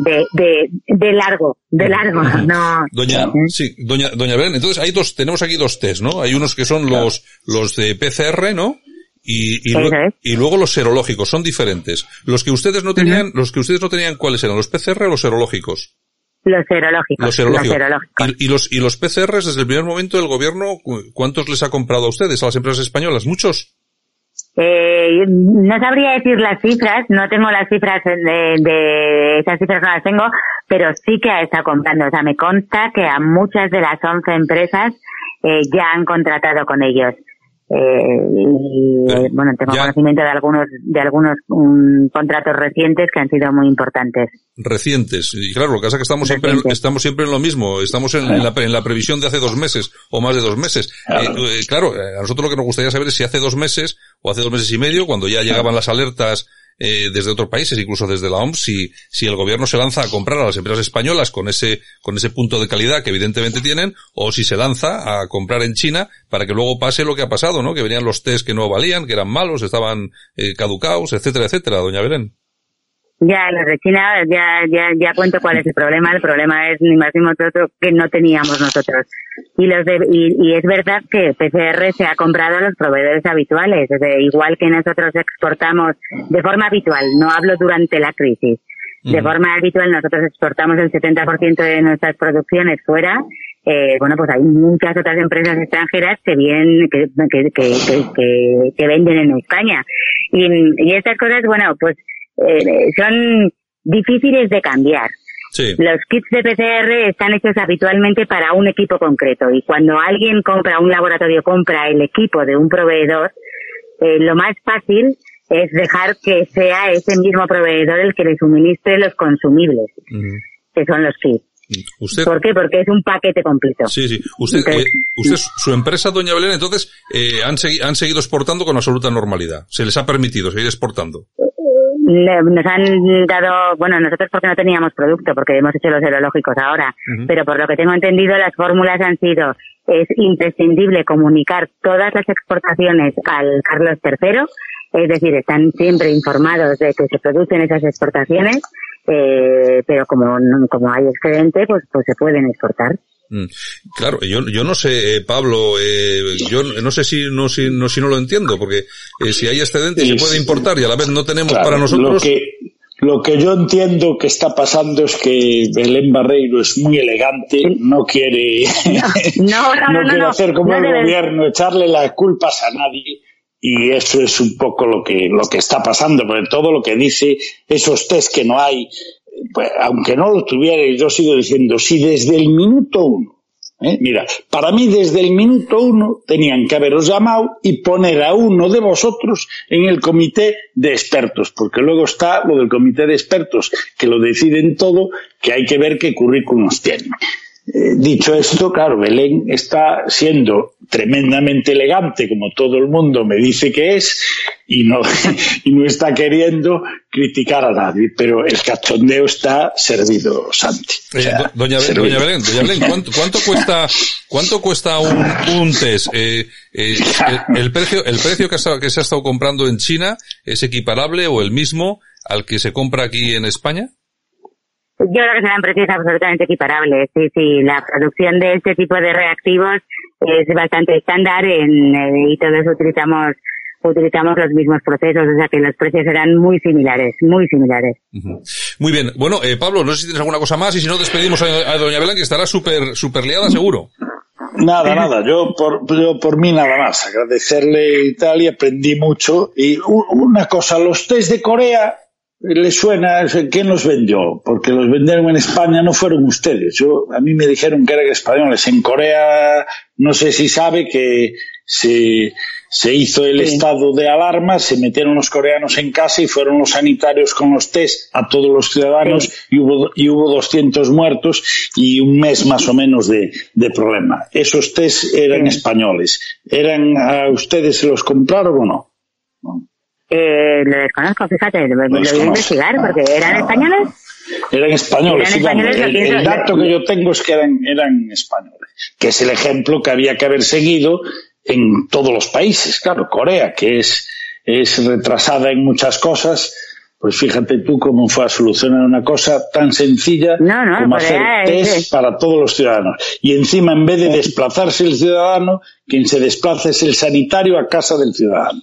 de, de, de largo, de largo, no. Doña, sí, doña, doña Belén, entonces hay dos, tenemos aquí dos test, ¿no? Hay unos que son los, los de PCR, ¿no? Y, y, luego los serológicos, son diferentes. Los que ustedes no tenían, los que ustedes no tenían, ¿cuáles eran? ¿Los PCR o los serológicos? Los serológicos. Los serológicos. serológicos. Y, y los, y los PCRs, desde el primer momento del gobierno, cu- ¿cuántos les ha comprado a ustedes, a las empresas españolas? ¿Muchos? Eh, no sabría decir las cifras, no tengo las cifras de, de esas cifras no las tengo, pero sí que estado comprando. O sea, me consta que a muchas de las 11 empresas eh, ya han contratado con ellos. Eh, y eh, bueno, tengo conocimiento de algunos de algunos um, contratos recientes que han sido muy importantes. Recientes. Y claro, lo que pasa es que estamos siempre, estamos siempre en lo mismo. Estamos en, en, la, en, la, previsión de hace dos meses o más de dos meses. Claro. Eh, claro, a nosotros lo que nos gustaría saber es si hace dos meses o hace dos meses y medio, cuando ya llegaban las alertas eh, desde otros países, incluso desde la OMS, si, si el gobierno se lanza a comprar a las empresas españolas con ese, con ese punto de calidad que evidentemente tienen, o si se lanza a comprar en China para que luego pase lo que ha pasado, ¿no? Que venían los test que no valían, que eran malos, estaban eh, caducados, etcétera, etcétera, doña Belén. Ya, los de China, ya, ya, ya cuento cuál es el problema. El problema es ni más ni menos otro que no teníamos nosotros. Y los de, y, y, es verdad que PCR se ha comprado a los proveedores habituales. De, igual que nosotros exportamos de forma habitual, no hablo durante la crisis. De mm. forma habitual nosotros exportamos el 70% de nuestras producciones fuera. Eh, bueno, pues hay muchas otras empresas extranjeras que vienen, que, que, que, que venden en España. Y, y estas cosas, bueno, pues eh, son difíciles de cambiar. Sí. Los kits de PCR están hechos habitualmente para un equipo concreto y cuando alguien compra, un laboratorio compra el equipo de un proveedor, eh, lo más fácil es dejar que sea ese mismo proveedor el que le suministre los consumibles, uh -huh. que son los kits. ¿Usted? ¿Por qué? Porque es un paquete completo. Sí, sí. Usted, entonces, eh, usted su empresa, doña Belén, entonces, eh, han, segui han seguido exportando con absoluta normalidad. Se les ha permitido seguir exportando nos han dado, bueno, nosotros porque no teníamos producto, porque hemos hecho los serológicos ahora, uh -huh. pero por lo que tengo entendido las fórmulas han sido, es imprescindible comunicar todas las exportaciones al Carlos III, es decir, están siempre informados de que se producen esas exportaciones, eh, pero como, como hay excedente, pues, pues se pueden exportar. Mm. Claro, yo, yo no sé, eh, Pablo, eh, yo no sé si no, si, no, si no lo entiendo, porque eh, si hay excedente se puede importar y a la vez no tenemos claro, para nosotros. Lo que, lo que yo entiendo que está pasando es que Belén Barreiro es muy elegante, no quiere, no, no, no, quiere hacer como el gobierno, echarle las culpas a nadie y eso es un poco lo que lo que está pasando porque todo lo que dice esos test que no hay pues, aunque no lo tuvierais, yo sigo diciendo, si desde el minuto uno, ¿eh? mira, para mí desde el minuto uno tenían que haberos llamado y poner a uno de vosotros en el comité de expertos, porque luego está lo del comité de expertos, que lo deciden todo, que hay que ver qué currículums tienen. Eh, dicho esto, claro, Belén está siendo tremendamente elegante, como todo el mundo me dice que es, y no, y no está queriendo criticar a nadie, pero el cachondeo está servido, Santi. O sea, eh, doña, servido. doña, Belén, doña Belén, ¿cuánto, cuánto cuesta, cuánto cuesta un, un test? Eh, eh, el, el, precio, el precio que, ha, que se ha estado comprando en China es equiparable o el mismo al que se compra aquí en España? Yo creo que serán precios absolutamente equiparables. Sí, sí, la producción de este tipo de reactivos es bastante estándar en, eh, y todos utilizamos utilizamos los mismos procesos, o sea que los precios serán muy similares, muy similares. Uh -huh. Muy bien. Bueno, eh, Pablo, no sé si tienes alguna cosa más y si no despedimos a, a doña Belén que estará súper super liada seguro. Nada, nada, yo por, yo por mí nada más, agradecerle y tal y aprendí mucho. Y una cosa, los test de Corea le suena, ¿quién los vendió? Porque los vendieron en España, no fueron ustedes. Yo, a mí me dijeron que eran españoles. En Corea, no sé si sabe que se, se hizo el sí. estado de alarma, se metieron los coreanos en casa y fueron los sanitarios con los test a todos los ciudadanos sí. y, hubo, y hubo 200 muertos y un mes más o menos de, de problema. Esos test eran sí. españoles. ¿Eran a ustedes se los compraron o no? no. Eh, lo desconozco, fíjate, lo, voy a investigar porque eran españoles. Eran españoles, ¿Eran españoles el, el, dato que yo tengo es que eran, eran españoles, que es el ejemplo que había que haber seguido en todos los países. Claro, Corea, que es, es retrasada en muchas cosas, pues fíjate tú cómo fue a solucionar una cosa tan sencilla no, no, como hacer test es... para todos los ciudadanos. Y encima, en vez de desplazarse el ciudadano, quien se desplaza es el sanitario a casa del ciudadano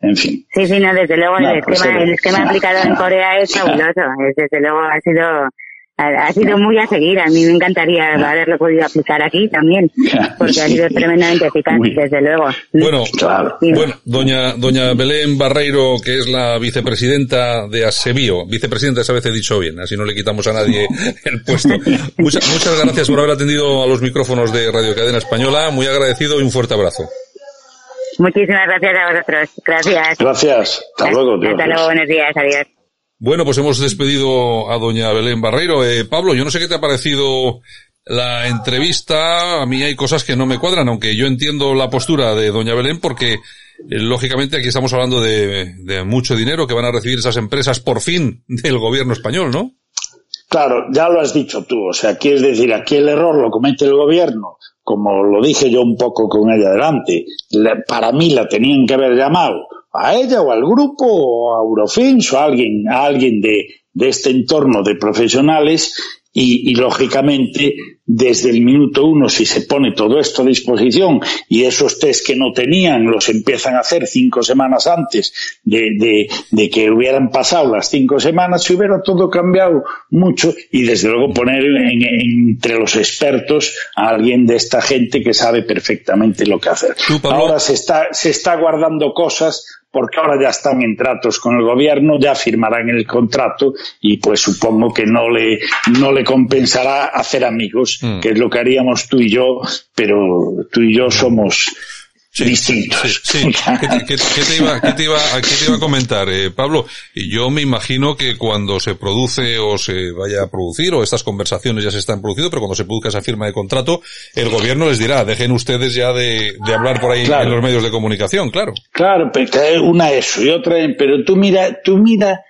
en fin. Sí, sí, no, desde luego no, el, pues esquema, el esquema aplicado en Corea es fabuloso. Es, desde luego ha sido ha sido muy a seguir. A mí me encantaría haberlo podido aplicar aquí también, porque ha sido tremendamente eficaz, desde luego. Bueno, claro. bueno, doña, doña Belén Barreiro, que es la vicepresidenta de Asebio, vicepresidenta esa vez he dicho bien, así no le quitamos a nadie el puesto. Muchas, muchas gracias por haber atendido a los micrófonos de Radio Cadena Española, muy agradecido y un fuerte abrazo. Muchísimas gracias a vosotros. Gracias. Gracias. Hasta luego. Hasta luego. Buenos días. Adiós. Bueno, pues hemos despedido a doña Belén Barreiro. Eh, Pablo, yo no sé qué te ha parecido la entrevista. A mí hay cosas que no me cuadran, aunque yo entiendo la postura de doña Belén porque, eh, lógicamente, aquí estamos hablando de, de mucho dinero que van a recibir esas empresas por fin del gobierno español, ¿no? Claro, ya lo has dicho tú. O sea, quieres decir, aquí el error lo comete el gobierno, como lo dije yo un poco con ella adelante. para mí la tenían que haber llamado a ella o al grupo o a Eurofins o a alguien, a alguien de, de este entorno de profesionales y, y, lógicamente desde el minuto uno si se pone todo esto a disposición y esos test que no tenían los empiezan a hacer cinco semanas antes de, de, de que hubieran pasado las cinco semanas se hubiera todo cambiado mucho y desde luego poner en, entre los expertos a alguien de esta gente que sabe perfectamente lo que hacer. Ahora se está, se está guardando cosas porque ahora ya están en tratos con el gobierno, ya firmarán el contrato y pues supongo que no le, no le compensará hacer amigos, mm. que es lo que haríamos tú y yo, pero tú y yo somos Sí, distintos. Sí, ¿Qué, te, iba, qué, te iba, qué te iba a comentar, eh, Pablo? Yo me imagino que cuando se produce o se vaya a producir, o estas conversaciones ya se están produciendo, pero cuando se produzca esa firma de contrato, el gobierno les dirá, dejen ustedes ya de, de hablar por ahí en los medios de comunicación, claro. Claro, pero una eso y otra, pero tú mira, tú mira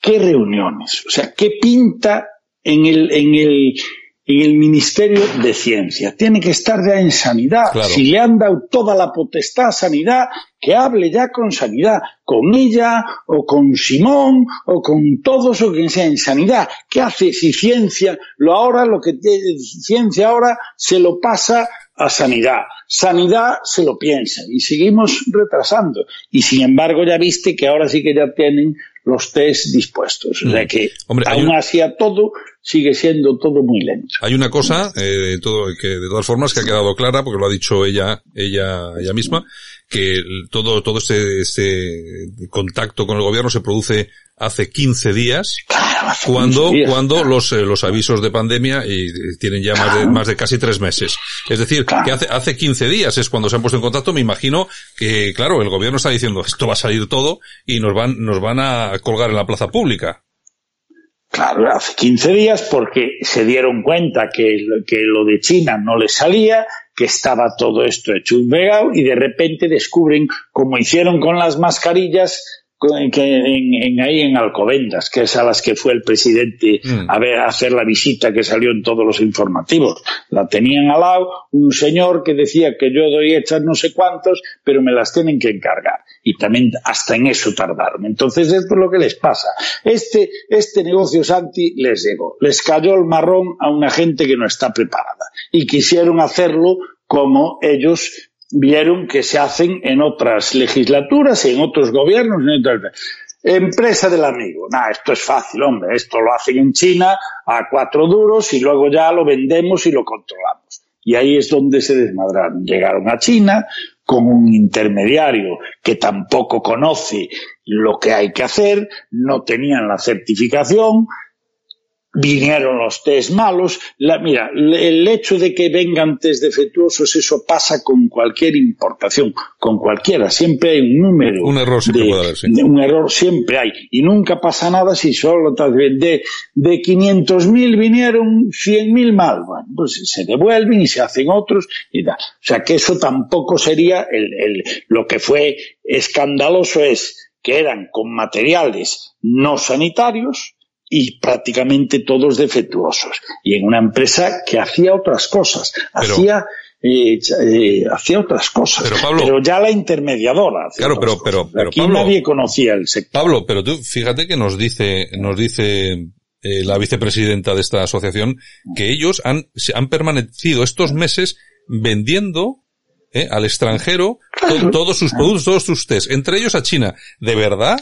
qué reuniones, o sea, qué pinta en el, en el, en el Ministerio de Ciencia. Tiene que estar ya en sanidad. Si le han dado toda la potestad a sanidad, que hable ya con sanidad, con ella o con Simón o con todos o quien sea en sanidad. ¿Qué hace si ciencia lo ahora, lo que ciencia ahora se lo pasa a sanidad? Sanidad se lo piensa y seguimos retrasando. Y sin embargo ya viste que ahora sí que ya tienen los test dispuestos. O sea mm. que aún así a todo sigue siendo todo muy lento. Hay una cosa, eh, todo, que de todas formas que ha quedado clara, porque lo ha dicho ella, ella, ella misma, que todo, todo este, este contacto con el gobierno se produce hace 15 días, cuando, cuando los, eh, los avisos de pandemia y, tienen ya más de, más de casi tres meses. Es decir, que hace, hace 15 días es cuando se han puesto en contacto, me imagino que, claro, el gobierno está diciendo esto va a salir todo y nos van, nos van a colgar en la plaza pública. Claro, hace 15 días porque se dieron cuenta que, lo de China no les salía, que estaba todo esto hecho un vegao y de repente descubren, como hicieron con las mascarillas, en, en, ahí en Alcobendas, que es a las que fue el presidente mm. a ver a hacer la visita que salió en todos los informativos. La tenían al lado un señor que decía que yo doy hechas no sé cuántos, pero me las tienen que encargar. Y también hasta en eso tardaron. Entonces esto es lo que les pasa. Este, este negocio Santi les llegó. Les cayó el marrón a una gente que no está preparada. Y quisieron hacerlo como ellos vieron que se hacen en otras legislaturas, en otros gobiernos. Empresa del amigo. Nah, esto es fácil, hombre. Esto lo hacen en China a cuatro duros y luego ya lo vendemos y lo controlamos. Y ahí es donde se desmadraron. Llegaron a China con un intermediario que tampoco conoce lo que hay que hacer, no tenían la certificación, vinieron los test malos. La, mira, el hecho de que vengan test defectuosos, eso pasa con cualquier importación, con cualquiera. Siempre hay un número. Un error siempre puede haber, sí. Un error siempre hay. Y nunca pasa nada si solo de, de 500.000 vinieron 100.000 mal. Bueno, pues se devuelven y se hacen otros y da. O sea que eso tampoco sería el, el, lo que fue escandaloso es que eran con materiales no sanitarios, y prácticamente todos defectuosos. Y en una empresa que hacía otras cosas, hacía eh, eh, hacía otras cosas. Pero, ya la intermediadora. Claro, pero, pero, pero, Aquí nadie conocía el sector. Pablo, pero tú fíjate que nos dice, nos dice eh, la vicepresidenta de esta asociación que ellos han, han permanecido estos meses vendiendo eh, al extranjero todos sus productos, todos sus test, entre ellos a China. ¿De verdad?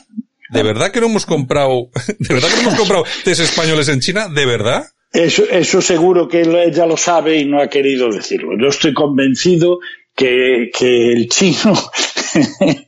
¿De verdad que no hemos comprado, de verdad que no hemos comprado test españoles en China? ¿De verdad? Eso, eso seguro que ella lo sabe y no ha querido decirlo. Yo estoy convencido que, que el chino,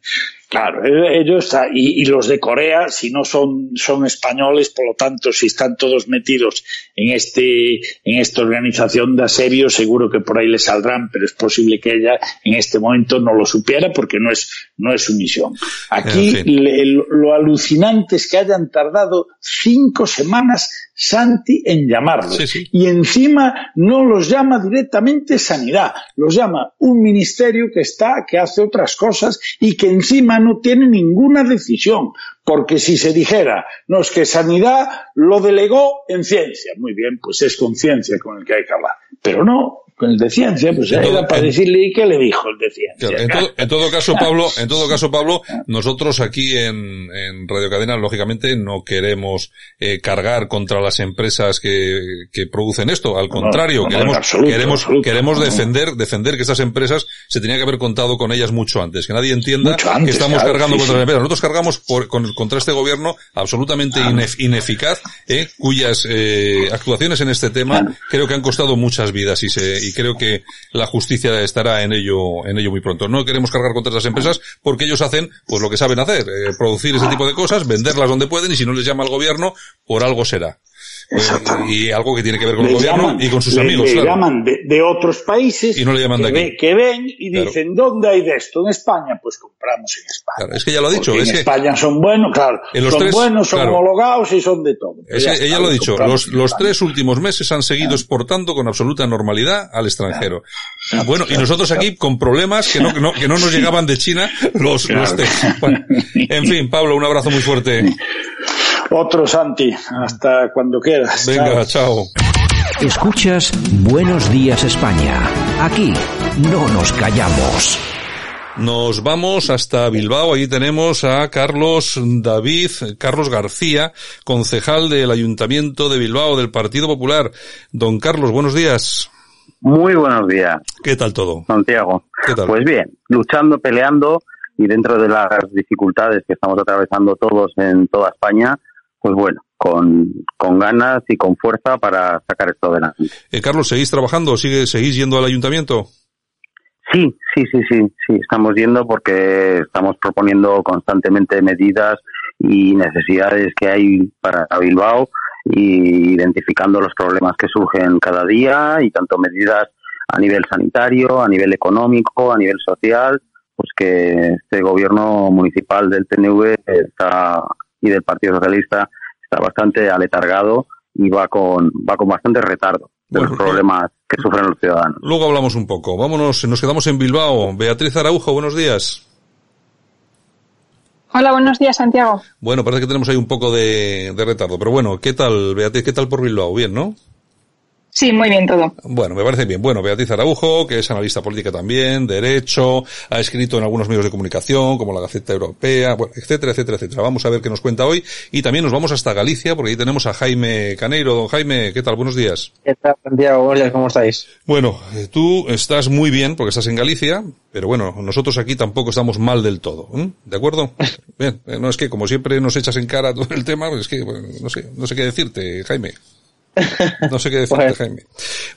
Claro, eh, ellos y, y, los de Corea, si no son, son españoles, por lo tanto, si están todos metidos en este, en esta organización de asedio, seguro que por ahí le saldrán, pero es posible que ella en este momento no lo supiera porque no es, no es su misión. Aquí le, lo alucinante es que hayan tardado cinco semanas Santi en llamarlos. Sí, sí. Y encima no los llama directamente sanidad, los llama un ministerio que está, que hace otras cosas y que encima no tiene ninguna decisión. Porque si se dijera, no es que sanidad lo delegó en ciencia, muy bien, pues es con ciencia con el que hay que hablar. Pero no, con el de ciencia, pues en era todo, para decirle qué le dijo el de ciencia. Claro, en, todo, en, todo, caso, Pablo, en todo caso, Pablo, nosotros aquí en, en Radio Cadena, lógicamente, no queremos eh, cargar contra las empresas que, que producen esto. Al contrario, no, no, queremos, absoluto, queremos, absoluto, queremos defender, defender que estas empresas se tenía que haber contado con ellas mucho antes. Que nadie entienda antes, que estamos claro, cargando sí, contra sí. las empresas. Nosotros cargamos por, con, contra este gobierno absolutamente Ah. inef, ineficaz, eh, cuyas eh, actuaciones en este tema creo que han costado muchas vidas y se, y creo que la justicia estará en ello, en ello muy pronto. No queremos cargar contra estas empresas porque ellos hacen, pues lo que saben hacer, eh, producir ese tipo de cosas, venderlas donde pueden y si no les llama el gobierno, por algo será. Eh, y algo que tiene que ver con el gobierno llaman- y con sus le- amigos, le claro. llaman de, de otros países Y no le llaman de que, aquí. ve- que ven y Claro. dicen, ¿dónde hay de esto? En España, pues compramos en España. Claro, es que ya lo ha dicho, es en que España son buenos, claro, En los son tres, buenos, son homologados y son de todo. Es que ella lo ha dicho, los, los tres últimos meses han seguido exportando con absoluta normalidad al extranjero. Bueno, y nosotros aquí con problemas que no, que no, que no nos llegaban de China los, los test. Bueno, en fin, Pablo, un abrazo muy fuerte. Otro Santi, hasta cuando quieras. Venga, chao. Escuchas Buenos Días España. Aquí no nos callamos. Nos vamos hasta Bilbao. Allí tenemos a Carlos David, Carlos García, concejal del Ayuntamiento de Bilbao del Partido Popular. Don Carlos, buenos días. Muy buenos días, ¿Qué tal todo? Santiago. ¿Qué tal? Pues bien, luchando, peleando y dentro de las dificultades que estamos atravesando todos en toda España, pues bueno, con, con ganas y con fuerza para sacar esto adelante. Eh, Carlos, ¿seguís trabajando? ¿Sigue, ¿Seguís yendo al ayuntamiento? Sí, sí, sí, sí, sí, estamos yendo porque estamos proponiendo constantemente medidas y necesidades que hay para Bilbao y identificando los problemas que surgen cada día y tanto medidas a nivel sanitario, a nivel económico, a nivel social, pues que este gobierno municipal del PNV está y del Partido Socialista está bastante aletargado y va con va con bastante retardo de Bueno, los problemas que sufren los ciudadanos. Luego hablamos un poco. Vámonos, nos quedamos en Bilbao. Beatriz Araujo, buenos días. Hola, buenos días, Santiago. Bueno, parece que tenemos ahí un poco de, de retardo, pero bueno, ¿qué tal, Beatriz? ¿Qué tal por Bilbao? Bien, ¿no? Sí, muy bien todo. Bueno, me parece bien. Bueno, Beatriz Araujo, que es analista política también, derecho, ha escrito en algunos medios de comunicación, como la Gaceta Europea, bueno, etcétera, etcétera, etcétera. Vamos a ver qué nos cuenta hoy. Y también nos vamos hasta Galicia, porque ahí tenemos a Jaime Caneiro. Don Jaime, ¿qué tal? Buenos días. ¿Qué tal, Santiago? Buenos días, ¿cómo estáis? Bueno, eh, tú estás muy bien porque estás en Galicia, pero bueno, nosotros aquí tampoco estamos mal del todo. ¿eh? ¿De acuerdo? Bien, eh, no es que como siempre nos echas en cara todo el tema, pues es que bueno, no sé, no sé qué decirte, Jaime. No sé qué decirte, Bueno. Jaime.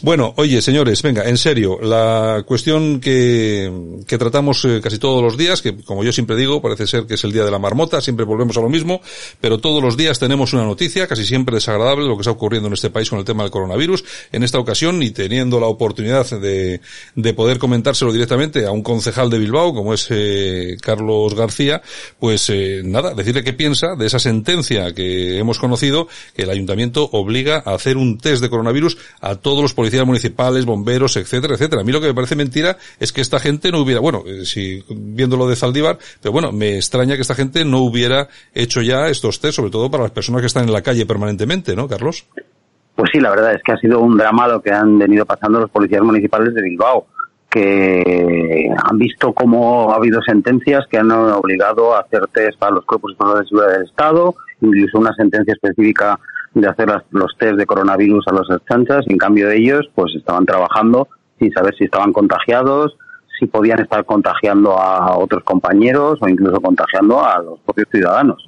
Bueno, oye, señores, venga, en serio, la cuestión que, que tratamos eh, casi todos los días, que como yo siempre digo, parece ser que es el día de la marmota, siempre volvemos a lo mismo, pero todos los días tenemos una noticia, casi siempre desagradable, lo que está ocurriendo en este país con el tema del coronavirus. En esta ocasión, y teniendo la oportunidad de, de poder comentárselo directamente a un concejal de Bilbao, como es eh, Carlos García, pues eh, nada, decirle qué piensa de esa sentencia que hemos conocido, que el ayuntamiento obliga a hacer un test de coronavirus a todos los policías municipales, bomberos, etcétera, etcétera. A mí lo que me parece mentira es que esta gente no hubiera, bueno, eh, si viéndolo de Zaldívar, pero bueno, me extraña que esta gente no hubiera hecho ya estos test, sobre todo para las personas que están en la calle permanentemente, ¿no, Carlos? Pues sí, la verdad es que ha sido un drama lo que han venido pasando los policías municipales de Bilbao, que han visto cómo ha habido sentencias que han obligado a hacer test a los cuerpos y fuerzas de seguridad del Estado, incluso una sentencia específica de hacer las- los test de coronavirus a los chanchas, y en cambio ellos pues estaban trabajando sin saber si estaban contagiados, si podían estar contagiando a otros compañeros o incluso contagiando a los propios ciudadanos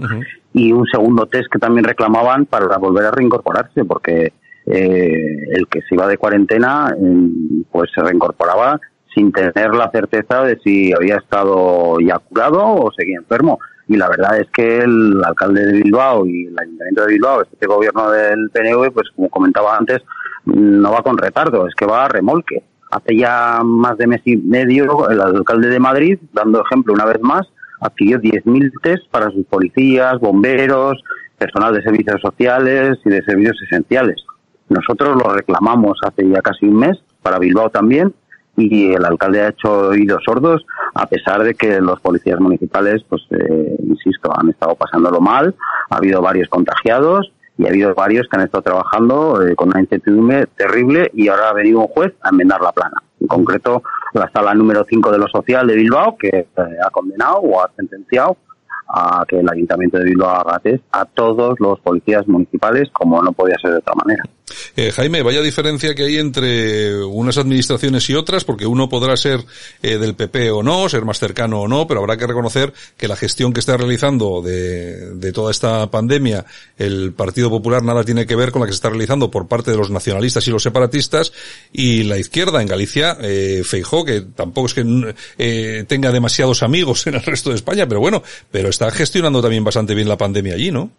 y un segundo test que también reclamaban para volver a reincorporarse, porque eh, el que se iba de cuarentena eh, pues se reincorporaba sin tener la certeza de si había estado ya curado o seguía enfermo. Y la verdad es que el alcalde de Bilbao y el ayuntamiento de Bilbao, este gobierno del PNV, pues como comentaba antes, no va con retardo, es que va a remolque. Hace ya más de mes y medio el alcalde de Madrid, dando ejemplo una vez más, adquirió 10.000 test para sus policías, bomberos, personal de servicios sociales y de servicios esenciales. Nosotros lo reclamamos hace ya casi un mes, para Bilbao también, y el alcalde ha hecho oídos sordos a pesar de que los policías municipales, pues eh, insisto, han estado pasándolo mal, ha habido varios contagiados y ha habido varios que han estado trabajando eh, con una incertidumbre terrible y ahora ha venido un juez a enmendar la plana. En concreto, la sala número 5 de lo social de Bilbao, que eh, ha condenado o ha sentenciado a que el Ayuntamiento de Bilbao haga test a todos los policías municipales, como no podía ser de otra manera. Eh, Jaime, vaya diferencia que hay entre unas administraciones y otras, porque uno podrá ser eh, del PP o no, ser más cercano o no, pero habrá que reconocer que la gestión que está realizando de, toda esta pandemia el Partido Popular nada tiene que ver con la que se está realizando por parte de los nacionalistas y los separatistas y la izquierda en Galicia, eh, Feijó, que tampoco es que eh, tenga demasiados amigos en el resto de España, pero bueno, pero está gestionando también bastante bien la pandemia allí, ¿no?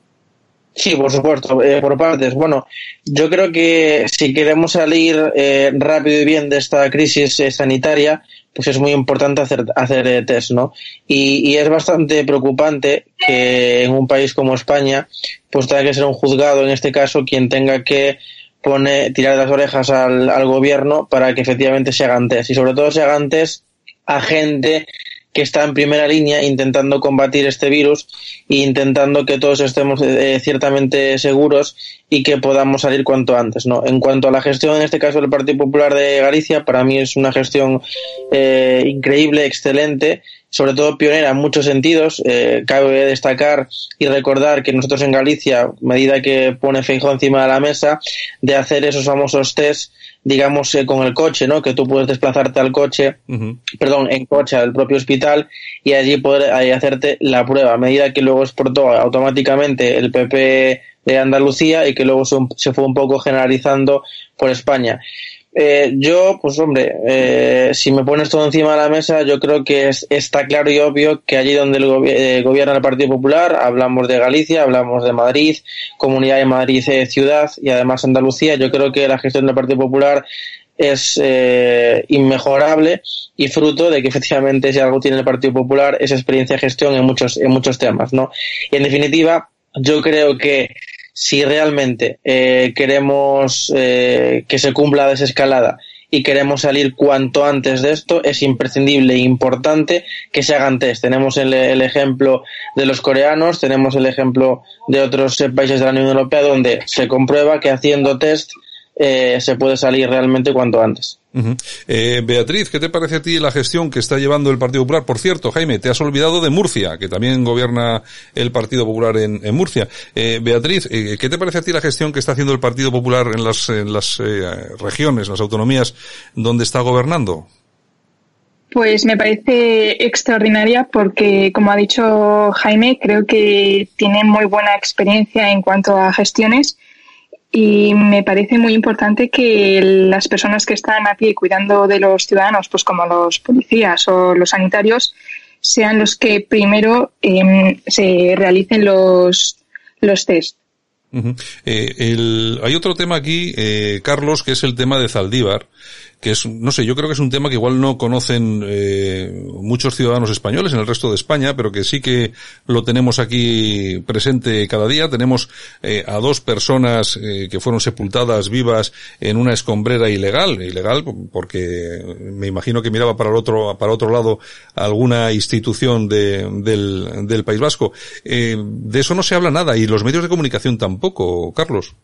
Sí, por supuesto, eh, por partes. Bueno, yo creo que si queremos salir eh, rápido y bien de esta crisis eh, sanitaria, pues es muy importante hacer, hacer eh, test, ¿no? Y, y, es bastante preocupante que en un país como España, pues tenga que ser un juzgado, en este caso, quien tenga que pone, tirar las orejas al, al gobierno para que efectivamente se hagan test. Y sobre todo se hagan test a gente que está en primera línea intentando combatir este virus e intentando que todos estemos eh, ciertamente seguros y que podamos salir cuanto antes. ¿no? En cuanto a la gestión, en este caso del Partido Popular de Galicia, para mí es una gestión eh, increíble, excelente, sobre todo pionera en muchos sentidos. Eh, cabe destacar y recordar que nosotros en Galicia, medida que pone Feijóo encima de la mesa, de hacer esos famosos test digamos, eh, con el coche, ¿no? Que tú puedes desplazarte al coche, uh -huh. perdón, en coche al propio hospital y allí poder ahí hacerte la prueba, a medida que luego exportó automáticamente el PP de Andalucía y que luego se, se fue un poco generalizando por España. Eh, yo, pues hombre, eh, si me pones todo encima de la mesa, yo creo que es, está claro y obvio que allí donde el eh, gobierna el Partido Popular, hablamos de Galicia, hablamos de Madrid, Comunidad de Madrid eh, ciudad y además Andalucía, yo creo que la gestión del Partido Popular es eh, inmejorable y fruto de que efectivamente si algo tiene el Partido Popular es experiencia de gestión en muchos, en muchos temas, ¿no? Y en definitiva, yo creo que si realmente eh, queremos eh, que se cumpla la desescalada y queremos salir cuanto antes de esto, es imprescindible e importante que se hagan test. Tenemos el, el ejemplo de los coreanos, tenemos el ejemplo de otros países de la Unión Europea donde se comprueba que haciendo test eh, se puede salir realmente cuanto antes. Uh -huh. eh, Beatriz, ¿qué te parece a ti la gestión que está llevando el Partido Popular? Por cierto, Jaime, te has olvidado de Murcia, que también gobierna el Partido Popular en, en Murcia. Eh, Beatriz, eh, ¿qué te parece a ti la gestión que está haciendo el Partido Popular en las, en las eh, regiones, las autonomías donde está gobernando? Pues me parece extraordinaria porque, como ha dicho Jaime, creo que tiene muy buena experiencia en cuanto a gestiones y me parece muy importante que las personas que están a pie cuidando de los ciudadanos, pues como los policías o los sanitarios, sean los que primero eh, se realicen los, los test. Eh, hay otro tema aquí, eh, Carlos, que es el tema de Zaldívar que es, no sé, yo creo que es un tema que igual no conocen eh, muchos ciudadanos españoles en el resto de España, pero que sí que lo tenemos aquí presente cada día. Tenemos eh, a dos personas eh, que fueron sepultadas vivas en una escombrera ilegal, ilegal porque me imagino que miraba para el otro, para otro lado alguna institución de, del, del País Vasco. Eh, de eso no se habla nada y los medios de comunicación tampoco, Carlos.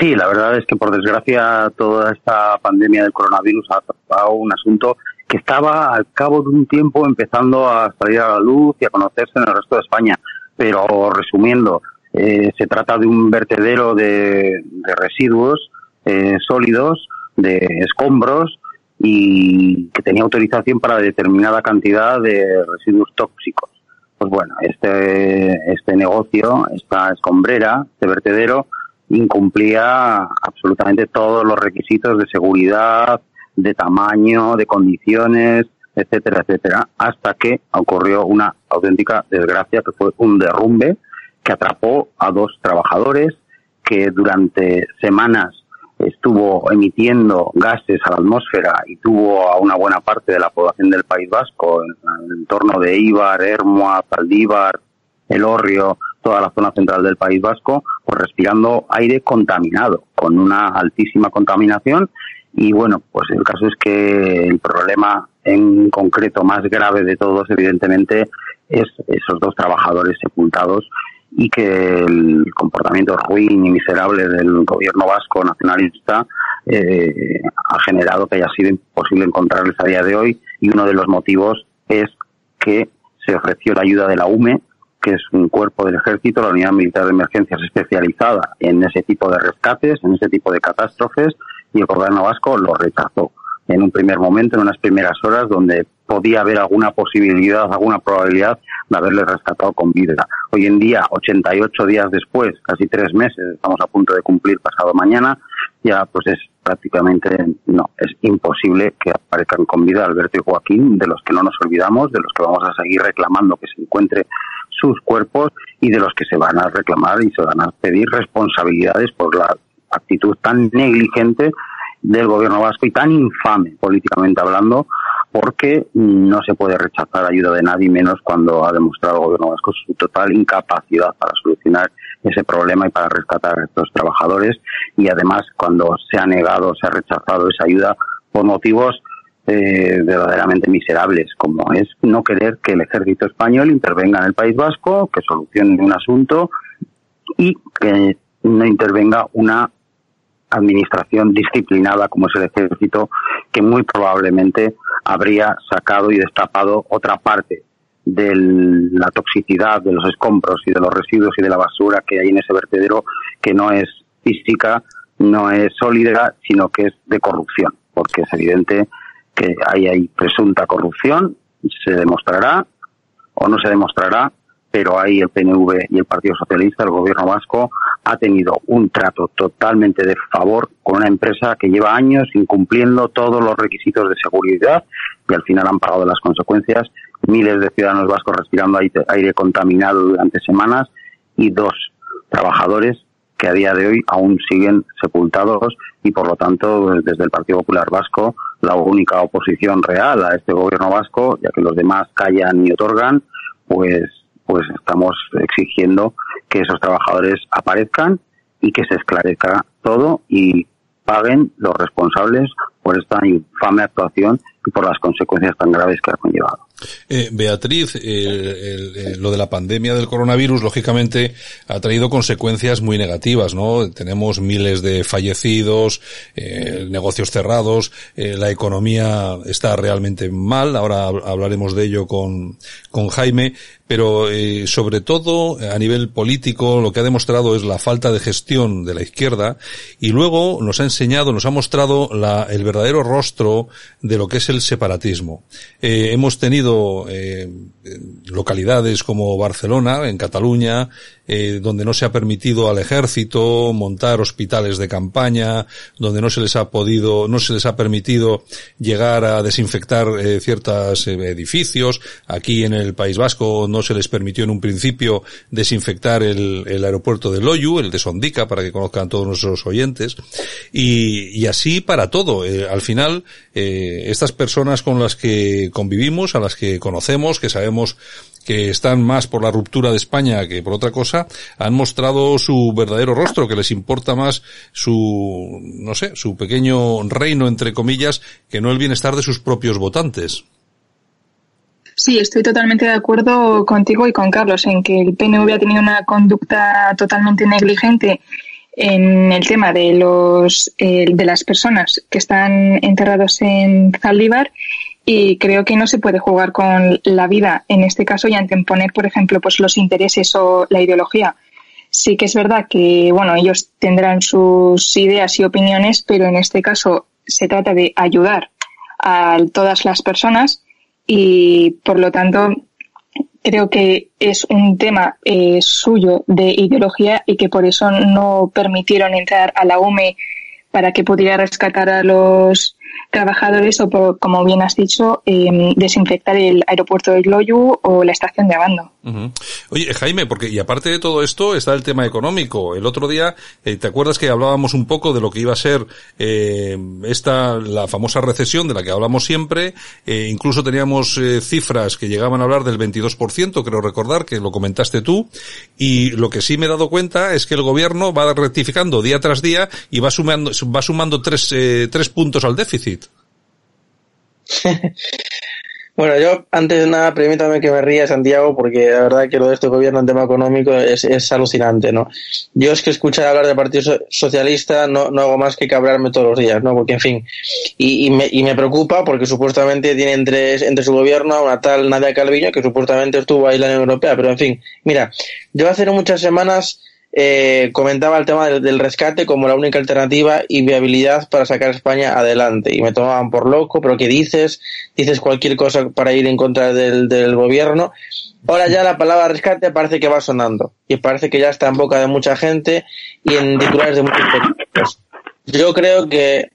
Sí, la verdad es que por desgracia toda esta pandemia del coronavirus ha tocado un asunto que estaba al cabo de un tiempo empezando a salir a la luz y a conocerse en el resto de España. Pero resumiendo, eh, se trata de un vertedero de, de residuos eh, sólidos, de escombros y que tenía autorización para determinada cantidad de residuos tóxicos. Pues bueno, este, este negocio, esta escombrera, este vertedero, incumplía absolutamente todos los requisitos de seguridad, de tamaño, de condiciones, etcétera, etcétera, hasta que ocurrió una auténtica desgracia que fue un derrumbe que atrapó a dos trabajadores que durante semanas estuvo emitiendo gases a la atmósfera y tuvo a una buena parte de la población del País Vasco, en el entorno de Ibar, Hermoa, Paldívar, El Orrio, toda la zona central del País Vasco, pues respirando aire contaminado, con una altísima contaminación. Y bueno, pues el caso es que el problema en concreto más grave de todos, evidentemente, es esos dos trabajadores sepultados y que el comportamiento ruin y miserable del gobierno vasco nacionalista eh, ha generado que haya sido imposible encontrarles a día de hoy y uno de los motivos es que se ofreció la ayuda de la UME, que es un cuerpo del ejército, la Unidad Militar de Emergencias especializada en ese tipo de rescates, en ese tipo de catástrofes, y el gobierno vasco lo rechazó en un primer momento, en unas primeras horas, donde podía haber alguna posibilidad, alguna probabilidad de haberle rescatado con vida. Hoy en día, 88 días después, casi tres meses, estamos a punto de cumplir pasado mañana, ya pues es prácticamente, no, es imposible que aparezcan con vida Alberto y Joaquín, de los que no nos olvidamos, de los que vamos a seguir reclamando que se encuentre sus cuerpos y de los que se van a reclamar y se van a pedir responsabilidades por la actitud tan negligente del gobierno vasco y tan infame políticamente hablando porque no se puede rechazar ayuda de nadie, menos cuando ha demostrado el gobierno vasco su total incapacidad para solucionar ese problema y para rescatar a estos trabajadores. Y además, cuando se ha negado, se ha rechazado esa ayuda por motivos eh, verdaderamente miserables, como es no querer que el ejército español intervenga en el País Vasco, que solucione un asunto y que no intervenga una administración disciplinada como es el ejército, que muy probablemente habría sacado y destapado otra parte de la toxicidad de los escombros y de los residuos y de la basura que hay en ese vertedero, que no es física, no es sólida, sino que es de corrupción, porque es evidente que ahí hay presunta corrupción, se demostrará o no se demostrará, pero ahí el PNV y el Partido Socialista, el gobierno vasco, ha tenido un trato totalmente de favor con una empresa que lleva años incumpliendo todos los requisitos de seguridad y al final han pagado las consecuencias. Miles de ciudadanos vascos respirando aire, contaminado durante semanas y dos trabajadores que a día de hoy aún siguen sepultados y por lo tanto desde el Partido Popular Vasco la única oposición real a este gobierno vasco, ya que los demás callan y otorgan, pues pues estamos exigiendo que esos trabajadores aparezcan y que se esclarezca todo y paguen los responsables por esta infame actuación por las consecuencias tan graves que ha conllevado. Eh, Beatriz, lo de la pandemia del coronavirus, lógicamente, ha traído consecuencias muy negativas, ¿no? Tenemos miles de fallecidos, eh, negocios cerrados, eh, la economía está realmente mal, ahora hablaremos de ello con, con Jaime, pero sobre todo a nivel político lo que ha demostrado es la falta de gestión de la izquierda y luego nos ha enseñado, nos ha mostrado la, el verdadero rostro de lo que es el separatismo. hemos tenido eh, localidades como Barcelona, en Cataluña, eh, donde no se ha permitido al ejército montar hospitales de campaña, donde no se les ha podido, no se les ha permitido llegar a desinfectar eh, ciertos eh, edificios. Aquí en el País Vasco no se les permitió en un principio desinfectar el, el aeropuerto de Loyu, el de Sondica, para que conozcan todos nuestros oyentes. Y, y así para todo. al final, estas personas con las que convivimos, a las que conocemos, que sabemos que están más por la ruptura de España que por otra cosa, han mostrado su verdadero rostro, que les importa más su, no sé, su pequeño reino, entre comillas, que no el bienestar de sus propios votantes. Sí, estoy totalmente de acuerdo contigo y con Carlos en que el PNV ha tenido una conducta totalmente negligente en el tema de los eh, de las personas que están enterrados en Zaldívar y creo que no se puede jugar con la vida en este caso y anteponer, por ejemplo, pues los intereses o la ideología. Sí que es verdad que, bueno, ellos tendrán sus ideas y opiniones, pero en este caso se trata de ayudar a todas las personas y, por lo tanto, creo que es un tema eh, suyo de ideología y que por eso no permitieron entrar a la UME para que pudiera rescatar a los trabajadores o, por, como bien has dicho, em, desinfectar el aeropuerto de Loyu o la estación de Abando. Oye, Jaime, porque y aparte de todo esto está el tema económico. El otro día, eh, ¿te acuerdas que hablábamos un poco de lo que iba a ser eh, esta la famosa recesión de la que hablamos siempre? Eh, incluso teníamos eh, cifras que llegaban a hablar del 22%, creo recordar que lo comentaste tú. Y lo que sí me he dado cuenta es que el gobierno va rectificando día tras día y va sumando va sumando tres eh, tres puntos al déficit. Bueno, yo antes de nada, permítame que me ría, Santiago, porque la verdad que lo de este gobierno en tema económico es, es alucinante, ¿no? Yo es que escuchar hablar del Partido Socialista no, no hago más que cabrarme todos los días, ¿no? Porque, en fin, y, y, me, y me preocupa porque supuestamente tiene entre, entre su gobierno a una tal Nadia Calviño que supuestamente estuvo ahí en la Unión Europea, pero en fin, mira, yo hace muchas semanas eh, comentaba el tema del, del, rescate como la única alternativa y viabilidad para sacar a España adelante. Y me tomaban por loco, pero ¿qué dices? Dices cualquier cosa para ir en contra del, del gobierno. Ahora ya la palabra rescate parece que va sonando y parece que ya está en boca de mucha gente y en titulares de muchos periódicos. Yo creo que,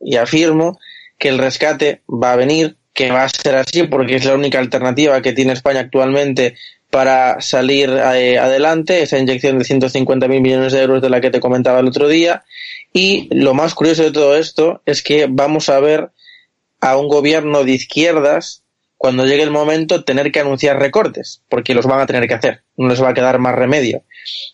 y afirmo, que el rescate va a venir, que va a ser así porque es la única alternativa que tiene España actualmente para salir eh, adelante, esa inyección de 150.000 millones de euros de la que te comentaba el otro día. Y lo más curioso de todo esto es que vamos a ver a un gobierno de izquierdas cuando llegue el momento tener que anunciar recortes, porque los van a tener que hacer, no les va a quedar más remedio.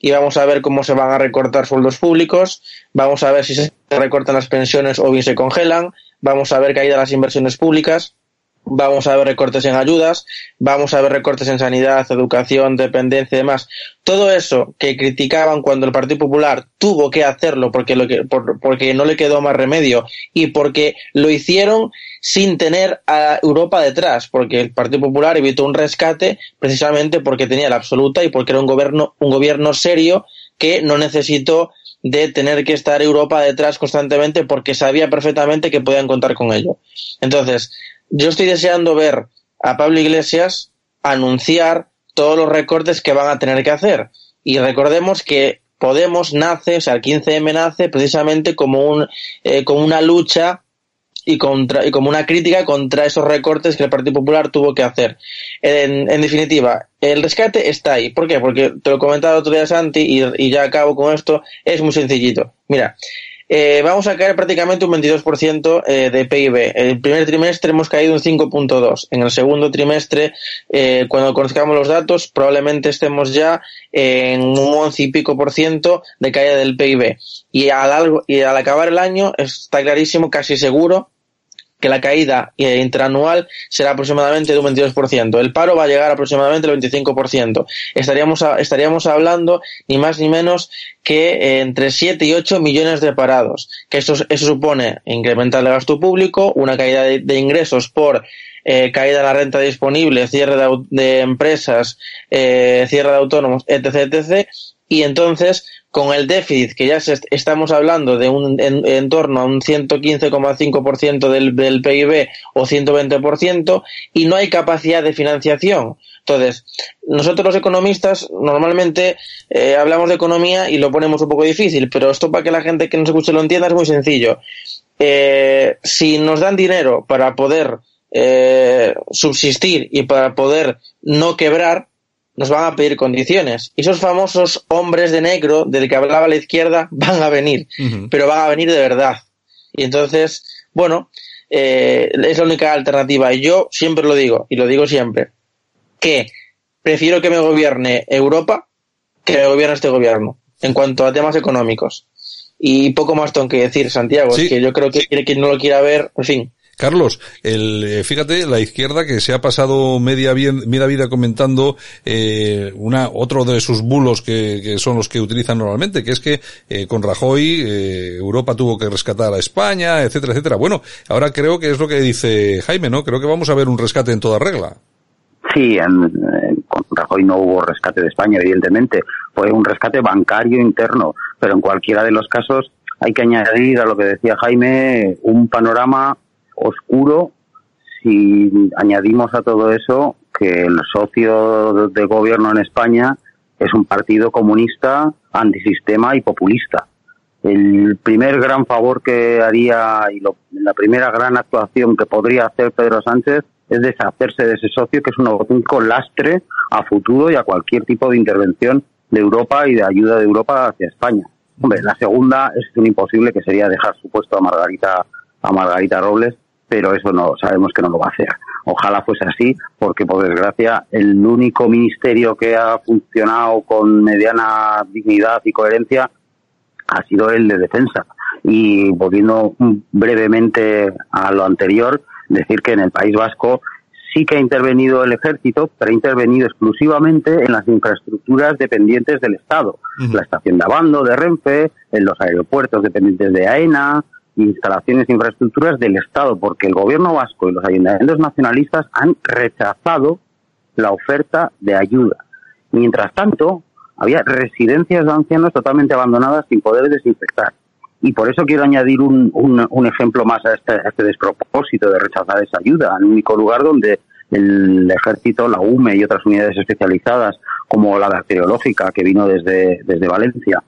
Y vamos a ver cómo se van a recortar sueldos públicos, vamos a ver si se recortan las pensiones o bien se congelan, vamos a ver caída las inversiones públicas, vamos a ver recortes en ayudas, vamos a ver recortes en sanidad, educación, dependencia y demás. Todo eso que criticaban cuando el Partido Popular tuvo que hacerlo porque, lo que, por, porque no le quedó más remedio y porque lo hicieron sin tener a Europa detrás, porque el Partido Popular evitó un rescate precisamente porque tenía la absoluta y porque era un gobierno, un gobierno serio que no necesitó de tener que estar Europa detrás constantemente porque sabía perfectamente que podían contar con ello. Entonces, yo estoy deseando ver a Pablo Iglesias anunciar todos los recortes que van a tener que hacer. Y recordemos que Podemos nace, o sea, el 15M nace precisamente como, un, eh, como una lucha y, contra, y como una crítica contra esos recortes que el Partido Popular tuvo que hacer. En, en definitiva, el rescate está ahí. ¿Por qué? Porque te lo comentaba otro día Santi y, y ya acabo con esto. Es muy sencillito. Mira, eh, vamos a caer prácticamente un 22% eh, de PIB. El primer trimestre hemos caído un 5.2. En el segundo trimestre, eh, cuando conozcamos los datos, probablemente estemos ya en un 11 y pico por ciento de caída del PIB. Y al, y al acabar el año está clarísimo, casi seguro, que la caída interanual será aproximadamente de un 22%. El paro va a llegar aproximadamente al 25%. Estaríamos, estaríamos hablando ni más ni menos que eh, entre 7 y 8 millones de parados. Que eso, eso supone incrementar el gasto público, una caída de, ingresos por eh, caída de la renta disponible, cierre de, empresas, eh, cierre de autónomos, etc. Y entonces con el déficit que ya estamos hablando de un en, en torno a un 115,5% del, del PIB o 120% y no hay capacidad de financiación. Entonces, nosotros los economistas normalmente eh, hablamos de economía y lo ponemos un poco difícil, pero esto para que la gente que nos escuche lo entienda es muy sencillo. Eh, si nos dan dinero para poder eh, subsistir y para poder no quebrar, nos van a pedir condiciones. Y esos famosos hombres de negro del que hablaba la izquierda van a venir, uh -huh. pero van a venir de verdad. Y entonces, bueno, eh, es la única alternativa. Y yo siempre lo digo, y lo digo siempre, que prefiero que me gobierne Europa que me gobierne este gobierno, en cuanto a temas económicos. Y poco más tengo que decir, Santiago, sí. es que yo creo que sí. quien no lo quiera ver, en fin, Carlos, el, eh, fíjate, la izquierda que se ha pasado media, bien, media vida comentando eh, una, otro de sus bulos que, que, son los que utilizan normalmente, que es que eh, con Rajoy eh, Europa tuvo que rescatar a España, etcétera, etcétera. Bueno, ahora creo que es lo que dice Jaime, ¿no? Creo que vamos a ver un rescate en toda regla. Sí, en, en, con Rajoy no hubo rescate de España, evidentemente. Fue un rescate bancario interno, pero en cualquiera de los casos hay que añadir a lo que decía Jaime un panorama oscuro si añadimos a todo eso que el socio de gobierno en España es un partido comunista, antisistema y populista. el primer gran favor que haría y la primera gran actuación que podría hacer Pedro Sánchez es deshacerse de ese socio que es un auténtico lastre a futuro y a cualquier tipo de intervención de Europa y de ayuda de Europa hacia España. Hombre, la segunda es un imposible que sería dejar su puesto a Margarita a Margarita Robles, pero eso no sabemos que no lo va a hacer. Ojalá fuese así, porque por desgracia el único ministerio que ha funcionado con mediana dignidad y coherencia ha sido el de defensa. Y volviendo brevemente a lo anterior, decir que en el País Vasco sí que ha intervenido el ejército, pero ha intervenido exclusivamente en las infraestructuras dependientes del Estado. La estación de Abando, de Renfe, en los aeropuertos dependientes de AENA, instalaciones e infraestructuras del Estado, porque el gobierno vasco y los ayuntamientos nacionalistas han rechazado la oferta de ayuda. Mientras tanto, había residencias de ancianos totalmente abandonadas sin poder desinfectar. Y por eso quiero añadir un, un, ejemplo más a este, este, despropósito de rechazar esa ayuda. El único lugar donde el ejército, la UME y otras unidades especializadas, como la bacteriológica que vino desde, desde Valencia,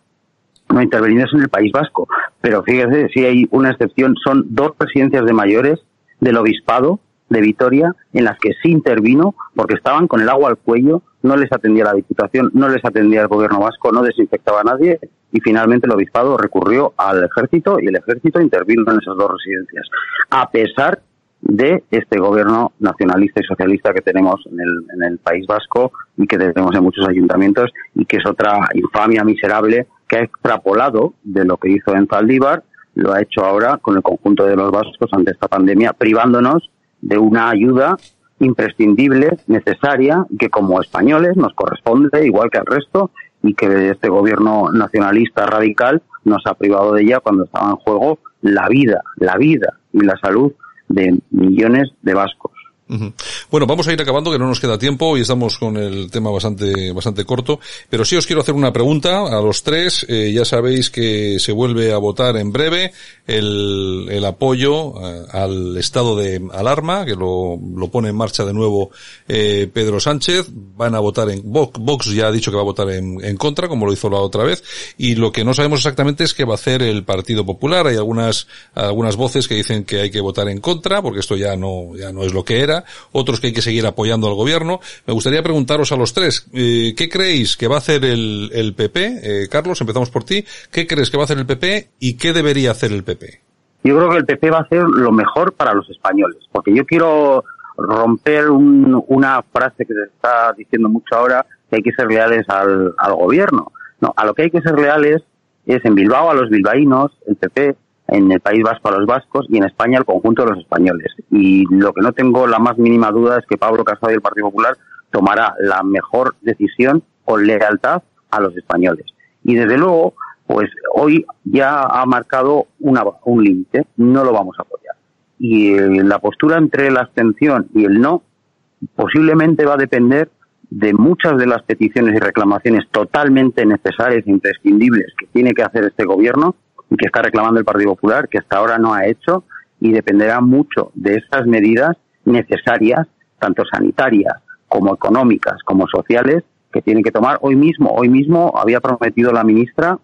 no intervenido es en el País Vasco. Pero fíjese, si hay una excepción, son dos residencias de mayores del obispado de Vitoria en las que sí intervino porque estaban con el agua al cuello, no les atendía la Diputación, no les atendía el Gobierno vasco, no desinfectaba a nadie y finalmente el obispado recurrió al ejército y el ejército intervino en esas dos residencias, a pesar de este gobierno nacionalista y socialista que tenemos en el País Vasco y que tenemos en muchos ayuntamientos y que es otra infamia miserable que ha extrapolado de lo que hizo en Zaldívar, lo ha hecho ahora con el conjunto de los vascos ante esta pandemia, privándonos de una ayuda imprescindible, necesaria, que como españoles nos corresponde igual que al resto y que este gobierno nacionalista radical nos ha privado de ella cuando estaba en juego la vida, la vida y la salud de millones de vascos. Bueno, vamos a ir acabando, que no nos queda tiempo y estamos con el tema bastante, bastante corto. Pero sí os quiero hacer una pregunta a los tres. Eh, ya sabéis que se vuelve a votar en breve el, el apoyo eh, al estado de alarma, que lo, lo pone en marcha de nuevo eh, Pedro Sánchez. Van a votar en Vox, Vox ya ha dicho que va a votar en, en contra, como lo hizo la otra vez. Y lo que no sabemos exactamente es qué va a hacer el Partido Popular. Hay algunas, algunas voces que dicen que hay que votar en contra, porque esto ya no, ya no es lo que era otros que hay que seguir apoyando al gobierno. Me gustaría preguntaros a los tres, eh, ¿qué creéis que va a hacer el, PP? Eh, Carlos, empezamos por ti. ¿Qué crees que va a hacer el PP y qué debería hacer el PP? Yo creo que el PP va a hacer lo mejor para los españoles, porque yo quiero romper una frase que se está diciendo mucho ahora, que hay que ser leales al, al gobierno. No, a lo que hay que ser leales es en Bilbao a los bilbaínos, el PP en el País Vasco a los vascos y en España al conjunto de los españoles. Y lo que no tengo la más mínima duda es que Pablo Casado y el Partido Popular tomará la mejor decisión con lealtad a los españoles. Y desde luego, pues hoy ya ha marcado una, un límite, no lo vamos a apoyar. Y eh, la postura entre la abstención y el no posiblemente va a depender de muchas de las peticiones y reclamaciones totalmente necesarias e imprescindibles que tiene que hacer este gobierno y que está reclamando el Partido Popular, que hasta ahora no ha hecho, y dependerá mucho de esas medidas necesarias, tanto sanitarias como económicas, como sociales, que tienen que tomar hoy mismo. Hoy mismo había prometido la ministra,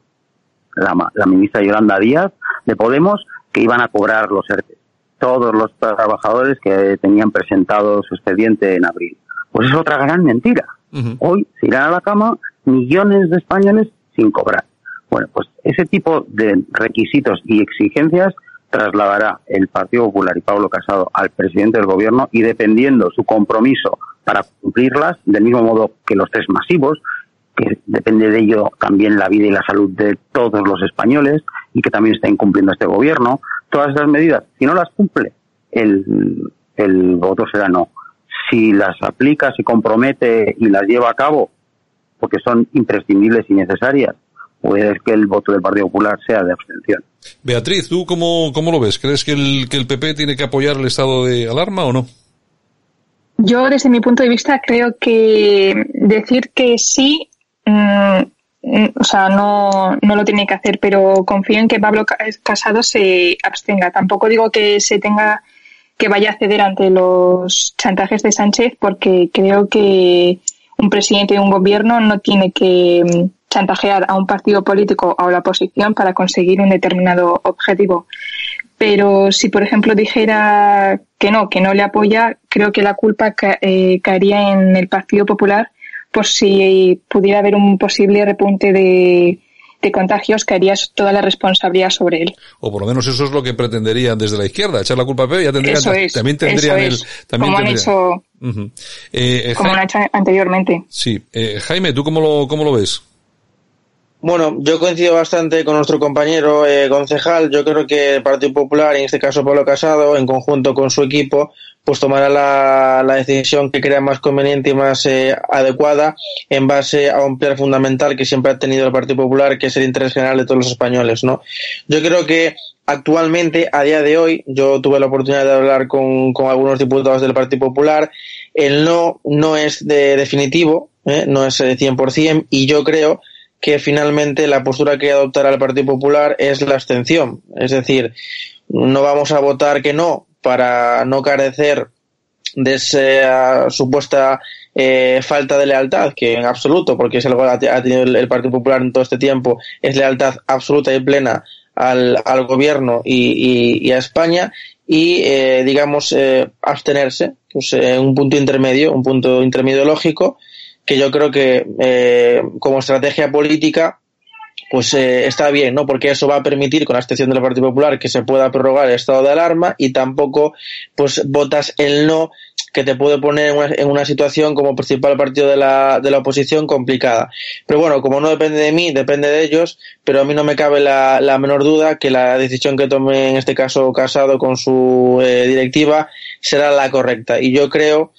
la, ministra Yolanda Díaz, de Podemos, que iban a cobrar los ERTE. Todos los trabajadores que tenían presentado su expediente en abril. Pues es otra gran mentira. Hoy se irán a la cama millones de españoles sin cobrar. Bueno, pues ese tipo de requisitos y exigencias trasladará el Partido Popular y Pablo Casado al presidente del gobierno y dependiendo su compromiso para cumplirlas, del mismo modo que los tres masivos, que depende de ello también la vida y la salud de todos los españoles y que también está incumpliendo este gobierno, todas esas medidas, si no las cumple, el, el voto será no. Si las aplica, se compromete y las lleva a cabo, porque son imprescindibles y necesarias, puede que el voto del Partido Popular sea de abstención. Beatriz, ¿tú cómo, cómo lo ves? ¿Crees que el, que el PP tiene que apoyar el estado de alarma o no? Yo, desde mi punto de vista, creo que decir que sí, mm, mm, o sea, no, no lo tiene que hacer, pero confío en que Pablo Casado se abstenga. Tampoco digo que se tenga que vaya a ceder ante los chantajes de Sánchez, porque creo que un presidente de un gobierno no tiene que chantajear a un partido político o a la oposición para conseguir un determinado objetivo. Pero si, por ejemplo, dijera que no, que no le apoya, creo que la culpa eh, caería en el Partido Popular por si pudiera haber un posible repunte de, de contagios caería toda la responsabilidad sobre él. O por lo menos eso es lo que pretenderían desde la izquierda, echar la culpa a Pepe, ya tendrían, eso es, también tendrían el, también como han hecho, eh, como han hecho anteriormente. Sí, eh, Jaime, ¿tú cómo lo, cómo lo ves? Bueno, yo coincido bastante con nuestro compañero eh, concejal. Yo creo que el Partido Popular, en este caso Pablo Casado, en conjunto con su equipo, pues tomará la, la decisión que crea más conveniente y más eh, adecuada en base a un pilar fundamental que siempre ha tenido el Partido Popular, que es el interés general de todos los españoles, ¿no? Yo creo que actualmente, a día de hoy, yo tuve la oportunidad de hablar con, con algunos diputados del Partido Popular. El no no es de definitivo, ¿eh? no es de 100%, y yo creo que finalmente la postura que adoptará el Partido Popular es la abstención. Es decir, no vamos a votar que no para no carecer de esa supuesta eh, falta de lealtad, que en absoluto, porque es algo que ha tenido el, Partido Popular en todo este tiempo, es lealtad absoluta y plena al, al gobierno y, y, a España, y eh, digamos eh, abstenerse, pues, un punto intermedio, un punto intermedio lógico, que yo creo que eh, como estrategia política pues eh, está bien, ¿no? Porque eso va a permitir, con la excepción del Partido Popular, que se pueda prorrogar el estado de alarma y tampoco, pues, votas el no que te puede poner en una, en una situación como principal partido de la, de la oposición complicada. Pero bueno, como no depende de mí, depende de ellos, pero a mí no me cabe la, la menor duda que la decisión que tome en este caso Casado con su eh, directiva será la correcta. Y yo creo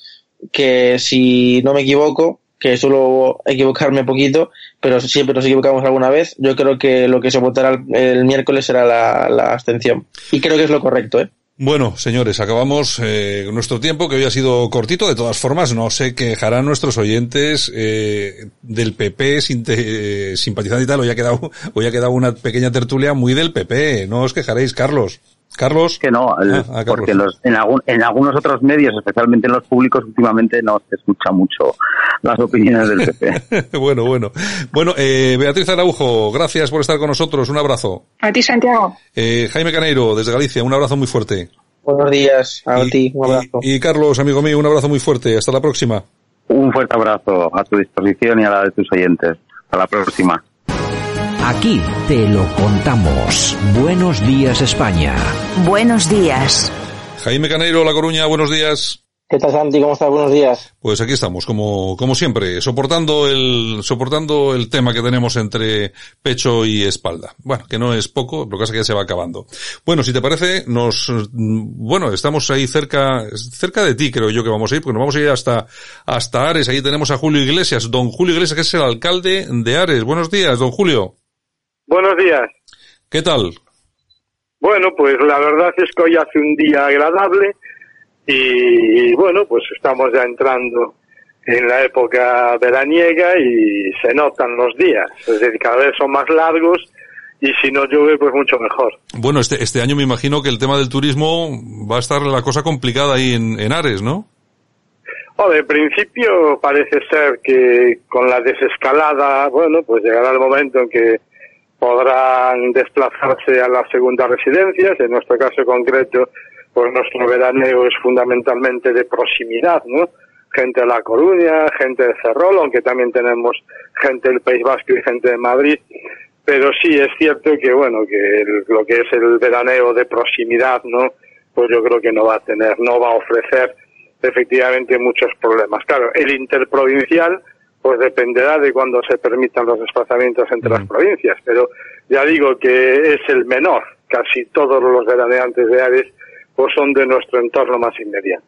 que si no me equivoco, que suelo equivocarme poquito, pero siempre nos equivocamos alguna vez. Yo creo que lo que se votará el, miércoles será la, abstención. Y creo que es lo correcto, ¿eh? Bueno, señores, acabamos eh, nuestro tiempo, que hoy ha sido cortito. De todas formas, no se quejarán nuestros oyentes eh, del PP eh, simpatizante y tal. Hoy ha, quedado, hoy ha quedado una pequeña tertulia muy del PP. No os quejaréis, Carlos. Carlos. Que no, el, ah, ah, porque los, en, algún, en, algunos otros medios, especialmente en los públicos, últimamente no se escucha mucho las opiniones del PP. bueno, bueno. Bueno, eh, Beatriz Araujo, gracias por estar con nosotros. Un abrazo. A ti, Santiago. Eh, Jaime Caneiro, desde Galicia, un abrazo muy fuerte. Buenos días, a y, ti, un abrazo. Y, y Carlos, amigo mío, un abrazo muy fuerte. Hasta la próxima. Un fuerte abrazo a tu disposición y a la de tus oyentes. Hasta la próxima. Aquí te lo contamos. Buenos días España. Buenos días. Jaime Caneiro, La Coruña, buenos días. ¿Qué tal, Santi? ¿Cómo estás? Buenos días. Pues aquí estamos, como, como siempre, soportando el, soportando el tema que tenemos entre pecho y espalda. Bueno, que no es poco, lo que pasa es que ya se va acabando. Bueno, si te parece, nos, bueno, estamos ahí cerca, cerca de ti creo yo que vamos a ir, porque nos vamos a ir hasta, hasta Ares. Ahí tenemos a Julio Iglesias, don Julio Iglesias, que es el alcalde de Ares. Buenos días, don Julio. Buenos días. ¿Qué tal? Bueno, pues la verdad es que hoy hace un día agradable y, y, bueno, pues estamos ya entrando en la época veraniega y se notan los días, es decir, cada vez son más largos y si no llueve, pues mucho mejor. Bueno, este, este año me imagino que el tema del turismo va a estar la cosa complicada ahí en, en Ares, ¿no? De principio parece ser que con la desescalada, bueno, pues llegará el momento en que podrán desplazarse a las segundas residencias. En nuestro caso concreto, pues nuestro veraneo es fundamentalmente de proximidad, ¿no? Gente de La Coruña, gente de Ferrol, aunque también tenemos gente del País Vasco y gente de Madrid. Pero sí es cierto que, bueno, que el, lo que es el veraneo de proximidad, ¿no? Pues yo creo que no va a tener, no va a ofrecer efectivamente muchos problemas. Claro, el interprovincial, pues dependerá de cuándo se permitan los desplazamientos entre mm. las provincias, pero ya digo que es el menor. Casi todos los veraneantes de Ares pues son de nuestro entorno más inmediato.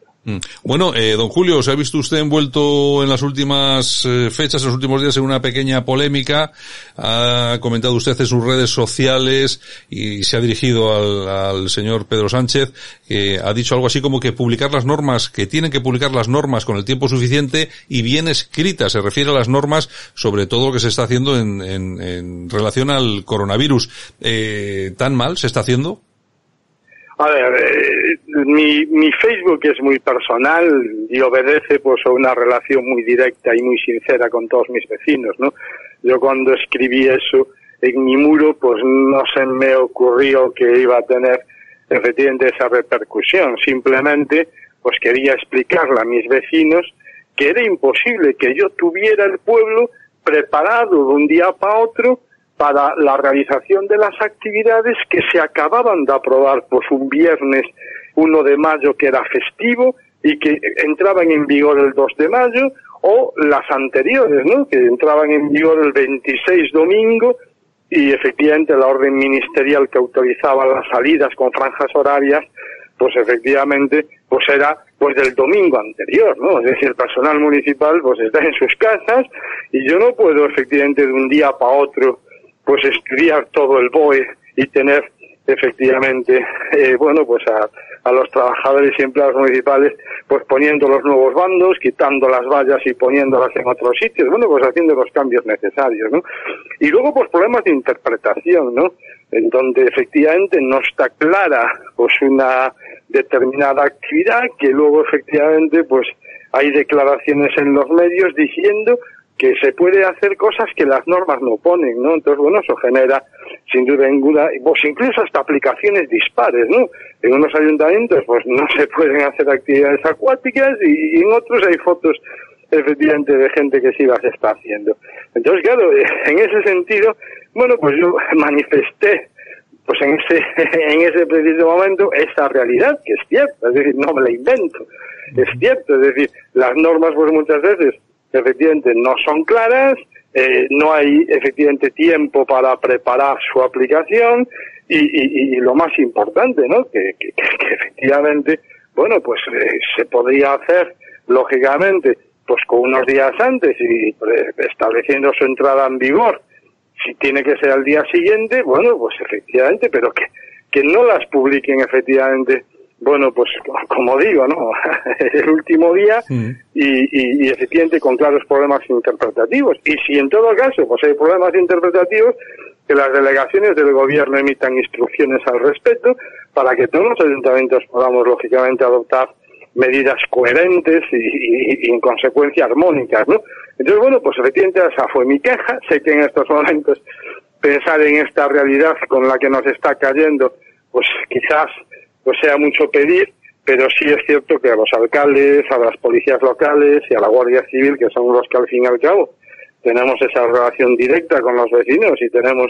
Bueno, eh, don Julio, se ha visto usted envuelto en las últimas eh, fechas, en los últimos días, en una pequeña polémica. Ha comentado usted en sus redes sociales y se ha dirigido al, al señor Pedro Sánchez, que ha dicho algo así como que publicar las normas, que tienen que publicar las normas con el tiempo suficiente y bien escritas. Se refiere a las normas sobre todo lo que se está haciendo en, en, en relación al coronavirus. Eh, ¿Tan mal se está haciendo? A ver, eh, mi, mi Facebook es muy personal y obedece pues a una relación muy directa y muy sincera con todos mis vecinos, ¿no? Yo cuando escribí eso en mi muro, pues no se me ocurrió que iba a tener efectivamente esa repercusión. Simplemente, pues quería explicarle a mis vecinos que era imposible que yo tuviera el pueblo preparado de un día para otro para la realización de las actividades que se acababan de aprobar pues un viernes 1 de mayo que era festivo y que entraban en vigor el 2 de mayo o las anteriores, ¿no? que entraban en vigor el 26 domingo y efectivamente la orden ministerial que autorizaba las salidas con franjas horarias pues efectivamente pues era pues del domingo anterior, ¿no? Es decir, el personal municipal pues está en sus casas y yo no puedo efectivamente de un día para otro pues estudiar todo el BOE y tener efectivamente, eh, bueno, pues a, a los trabajadores y empleados municipales, pues poniendo los nuevos bandos, quitando las vallas y poniéndolas en otros sitios, bueno, pues haciendo los cambios necesarios, ¿no? Y luego, pues problemas de interpretación, ¿no? En donde efectivamente no está clara, pues una determinada actividad que luego efectivamente, pues hay declaraciones en los medios diciendo que se puede hacer cosas que las normas no ponen, ¿no? Entonces, bueno, eso genera, sin duda ninguna, pues incluso hasta aplicaciones dispares, ¿no? En unos ayuntamientos, pues no se pueden hacer actividades acuáticas y, en otros hay fotos, efectivamente, de gente que sí las está haciendo. Entonces, claro, en ese sentido, bueno, pues yo manifesté pues en ese, en ese preciso momento esa realidad, que es cierta, es decir, no me la invento, es cierto, es decir, las normas pues muchas veces efectivamente no son claras, eh, no hay efectivamente tiempo para preparar su aplicación y, lo más importante, ¿no? Que, efectivamente, bueno, pues eh, se podría hacer lógicamente pues con unos días antes y estableciendo su entrada en vigor. Si tiene que ser al día siguiente, bueno, pues efectivamente, pero que, que no las publiquen efectivamente bueno, pues como digo, ¿no? el último día y, y, efectivamente con claros problemas interpretativos. Y si en todo caso pues hay problemas interpretativos, que las delegaciones del gobierno emitan instrucciones al respecto para que todos los ayuntamientos podamos lógicamente adoptar medidas coherentes y, y, en consecuencia armónicas, ¿no? Entonces, bueno, pues efectivamente esa fue mi queja. Sé que en estos momentos pensar en esta realidad con la que nos está cayendo, pues quizás pues sea mucho pedir, pero sí es cierto que a los alcaldes, a las policías locales y a la Guardia Civil, que son los que al fin y al cabo tenemos esa relación directa con los vecinos y tenemos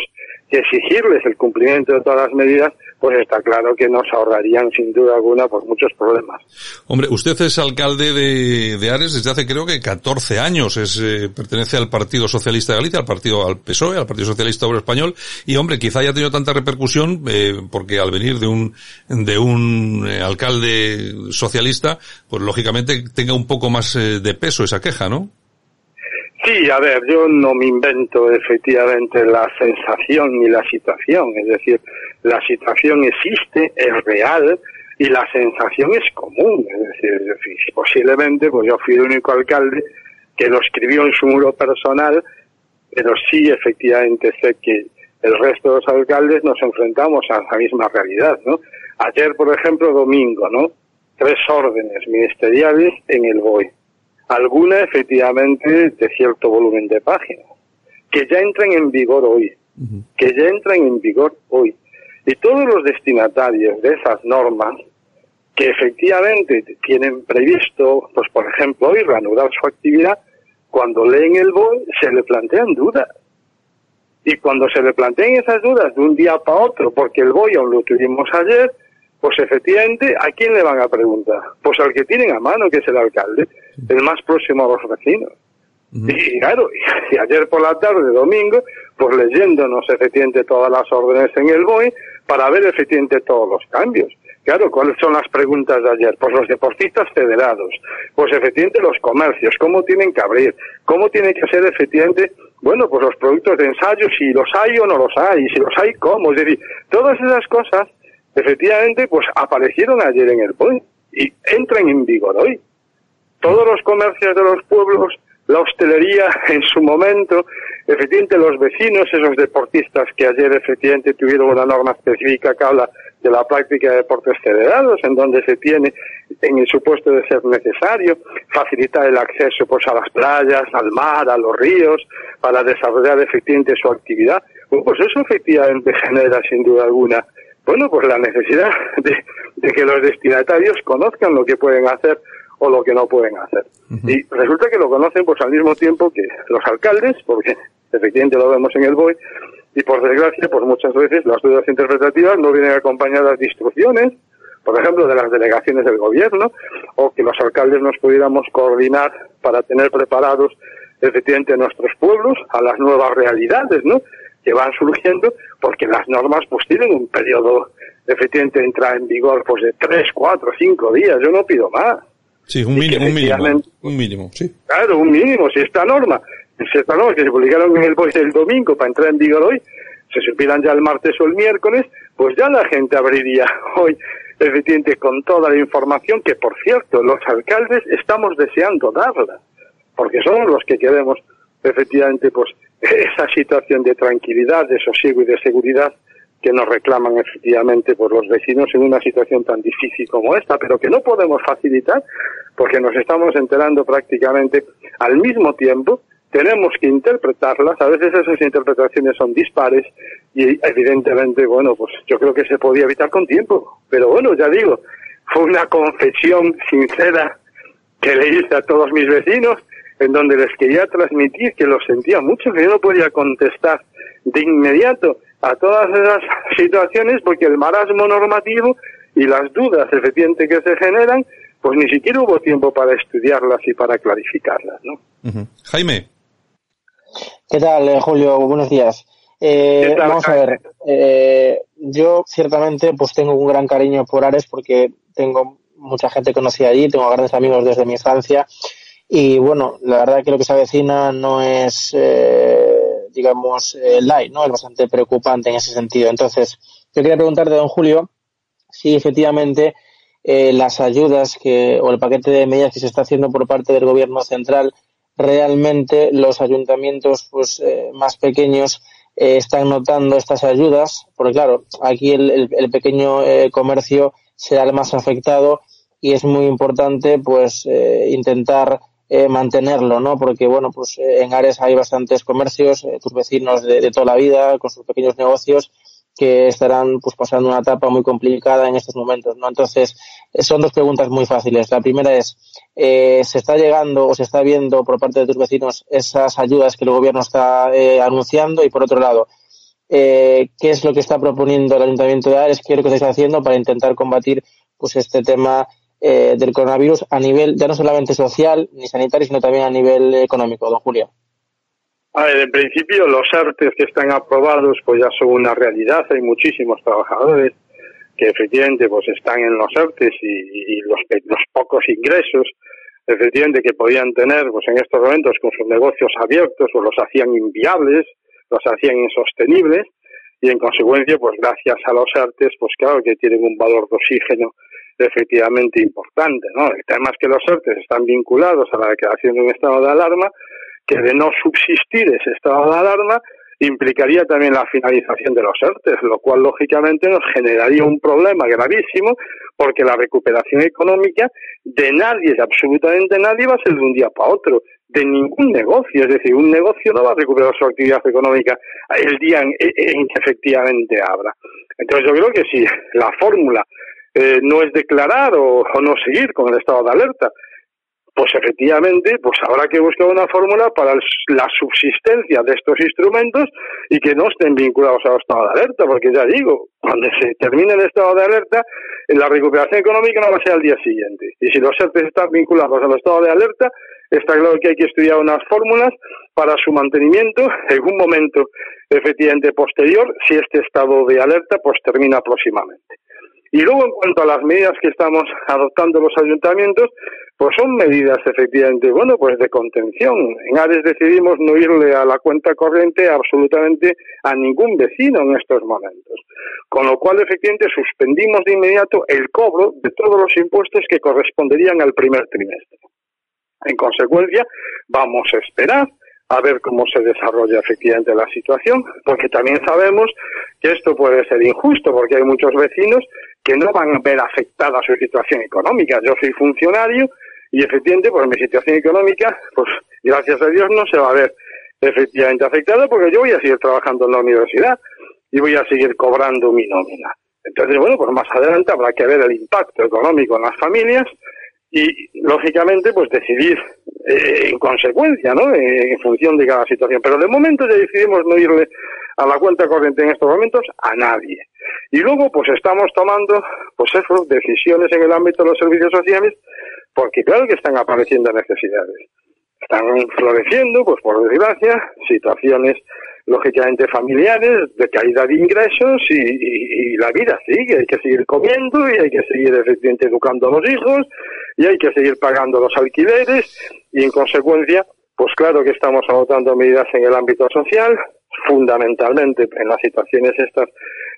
exigirles el cumplimiento de todas las medidas, pues está claro que nos ahorrarían sin duda alguna por muchos problemas. Hombre, usted es alcalde de, de Ares desde hace creo que 14 años, es, eh, pertenece al Partido Socialista de Galicia, al Partido, al PSOE, al Partido Socialista Obrero Español, y hombre, quizá haya tenido tanta repercusión, eh, porque al venir de un, de un eh, alcalde socialista, pues lógicamente tenga un poco más de peso esa queja, ¿no? Sí, a ver, yo no me invento efectivamente la sensación ni la situación, es decir, la situación existe, es real y la sensación es común, es decir, posiblemente pues yo fui el único alcalde que lo escribió en su muro personal, pero sí efectivamente sé que el resto de los alcaldes nos enfrentamos a la misma realidad, ¿no? Ayer, por ejemplo, domingo, ¿no? Tres órdenes ministeriales en el BOE alguna efectivamente de cierto volumen de páginas, que ya entran en vigor hoy, que ya entran en vigor hoy. Y todos los destinatarios de esas normas, que efectivamente tienen previsto, pues por ejemplo, hoy reanudar su actividad, cuando leen el BOE se le plantean dudas. Y cuando se le plantean esas dudas de un día para otro, porque el BOE aún lo tuvimos ayer, pues efectivamente, ¿a quién le van a preguntar? Pues al que tienen a mano, que es el alcalde, el más próximo a los vecinos. Y claro, y ayer por la tarde, domingo, pues leyéndonos efectivamente todas las órdenes en el BOE para ver efectivamente todos los cambios. Claro, ¿cuáles son las preguntas de ayer? Pues los deportistas federados, pues efectivamente los comercios, cómo tienen que abrir, cómo tienen que ser efectivamente, bueno, pues los productos de ensayo, si los hay o no los hay, si los hay, cómo, es decir, todas esas cosas efectivamente, pues aparecieron ayer en el POI y entran en vigor hoy. Todos los comercios de los pueblos, la hostelería en su momento, efectivamente los vecinos, esos deportistas que ayer efectivamente tuvieron una norma específica que habla de la práctica de deportes federados, en donde se tiene, en el supuesto de ser necesario, facilitar el acceso pues, a las playas, al mar, a los ríos, para desarrollar efectivamente su actividad. pues eso efectivamente genera, sin duda alguna, bueno, pues la necesidad de, de que los destinatarios conozcan lo que pueden hacer o lo que no pueden hacer. Y resulta que lo conocen pues al mismo tiempo que los alcaldes, porque efectivamente lo vemos en el BOE, y por desgracia, pues muchas veces las dudas interpretativas no vienen acompañadas de instrucciones, por ejemplo, de las delegaciones del gobierno, o que los alcaldes nos pudiéramos coordinar para tener preparados efectivamente nuestros pueblos a las nuevas realidades, ¿no? Que van surgiendo, porque las normas pues tienen un periodo efectivamente de entrada en vigor pues de tres, cuatro, cinco días, yo no pido más. Sí, un mínimo, un mínimo, un mínimo, sí. Claro, un mínimo, si esta norma esta norma que se publicaron en el BOE el domingo para entrar en vigor hoy, se supieran ya el martes o el miércoles, pues ya la gente abriría hoy, efectivamente, con toda la información que, por cierto, los alcaldes estamos deseando darla, porque somos los que queremos, efectivamente, pues esa situación de tranquilidad, de sosiego y de seguridad que nos reclaman efectivamente por los vecinos en una situación tan difícil como esta, pero que no podemos facilitar porque nos estamos enterando prácticamente al mismo tiempo. Tenemos que interpretarlas, a veces esas interpretaciones son dispares y evidentemente, bueno, pues yo creo que se podía evitar con tiempo, pero bueno, ya digo, fue una confesión sincera que le hice a todos mis vecinos en donde les quería transmitir que lo sentía mucho, que yo no podía contestar de inmediato a todas esas situaciones porque el marasmo normativo y las dudas efectivamente que se generan, pues ni siquiera hubo tiempo para estudiarlas y para clarificarlas, ¿no? Jaime. ¿Qué tal, eh, Julio? Buenos días. Eh, vamos a ver, eh, yo ciertamente pues tengo un gran cariño por Ares porque tengo mucha gente conocida allí, tengo grandes amigos desde mi infancia y bueno, la verdad que lo que se avecina no es, digamos, light, ¿no? Es bastante preocupante en ese sentido. Entonces, yo quería preguntarte, don Julio, si efectivamente las ayudas que, o el paquete de medidas que se está haciendo por parte del gobierno central realmente los ayuntamientos pues eh, más pequeños eh, están notando estas ayudas, porque claro, aquí el, el, pequeño eh, comercio será el más afectado y es muy importante pues intentar mantenerlo, ¿no? Porque bueno, pues en Ares hay bastantes comercios, tus vecinos de, de, toda la vida con sus pequeños negocios que estarán pues pasando una etapa muy complicada en estos momentos, ¿no? Entonces, son dos preguntas muy fáciles. La primera es, eh, ¿se está llegando o se está viendo por parte de tus vecinos esas ayudas que el gobierno está eh, anunciando? Y por otro lado, eh, ¿qué es lo que está proponiendo el Ayuntamiento de Ares? ¿Qué es lo que estáis haciendo para intentar combatir pues este tema eh, del coronavirus a nivel ya no solamente social ni sanitario, sino también a nivel económico, don Julio? A ver, en principio los artes que están aprobados pues ya son una realidad, hay muchísimos trabajadores que efectivamente pues están en los artes y, los, los, pocos ingresos efectivamente que podían tener pues en estos momentos con sus negocios abiertos pues los hacían inviables, los hacían insostenibles y en consecuencia pues gracias a los artes pues claro que tienen un valor de oxígeno efectivamente importante, ¿no? El tema es que los artes están vinculados a la declaración de un estado de alarma que de no subsistir ese estado de alarma implicaría también la finalización de los ERTES, lo cual lógicamente nos generaría un problema gravísimo porque la recuperación económica de nadie, de absolutamente nadie, va a ser de un día para otro, de ningún negocio. Es decir, un negocio no va a recuperar su actividad económica el día en, que efectivamente abra. Entonces yo creo que si la fórmula eh, no es declarar o no seguir con el estado de alerta, pues efectivamente, pues habrá que buscar una fórmula para la subsistencia de estos instrumentos y que no estén vinculados al estado de alerta, porque ya digo, cuando se termine el estado de alerta, la recuperación económica no va a ser al día siguiente. Y si los ERTE están vinculados al estado de alerta, está claro que hay que estudiar unas fórmulas para su mantenimiento en un momento efectivamente posterior, si este estado de alerta pues termina próximamente. Y luego, en cuanto a las medidas que estamos adoptando los ayuntamientos, pues son medidas efectivamente, bueno, pues de contención. En Ares decidimos no irle a la cuenta corriente absolutamente a ningún vecino en estos momentos. Con lo cual, efectivamente, suspendimos de inmediato el cobro de todos los impuestos que corresponderían al primer trimestre. En consecuencia, vamos a esperar a ver cómo se desarrolla efectivamente la situación, porque también sabemos que esto puede ser injusto porque hay muchos vecinos que no van a ver afectada su situación económica. Yo soy funcionario y efectivamente, pues mi situación económica, pues gracias a Dios no se va a ver efectivamente afectada porque yo voy a seguir trabajando en la universidad y voy a seguir cobrando mi nómina. Entonces, bueno, pues más adelante habrá que ver el impacto económico en las familias y, lógicamente, pues decidir eh, en consecuencia, ¿no? En, función de cada situación. Pero de momento ya decidimos no irle a la cuenta corriente en estos momentos a nadie. Y luego, pues estamos tomando, pues eso, decisiones en el ámbito de los servicios sociales, porque claro que están apareciendo necesidades. Están floreciendo, pues por desgracia, situaciones lógicamente familiares, de caída de ingresos y, la vida sigue, hay que seguir comiendo y hay que seguir efectivamente educando a los hijos y hay que seguir pagando los alquileres y en consecuencia, pues claro que estamos adoptando medidas en el ámbito social, fundamentalmente en las situaciones estas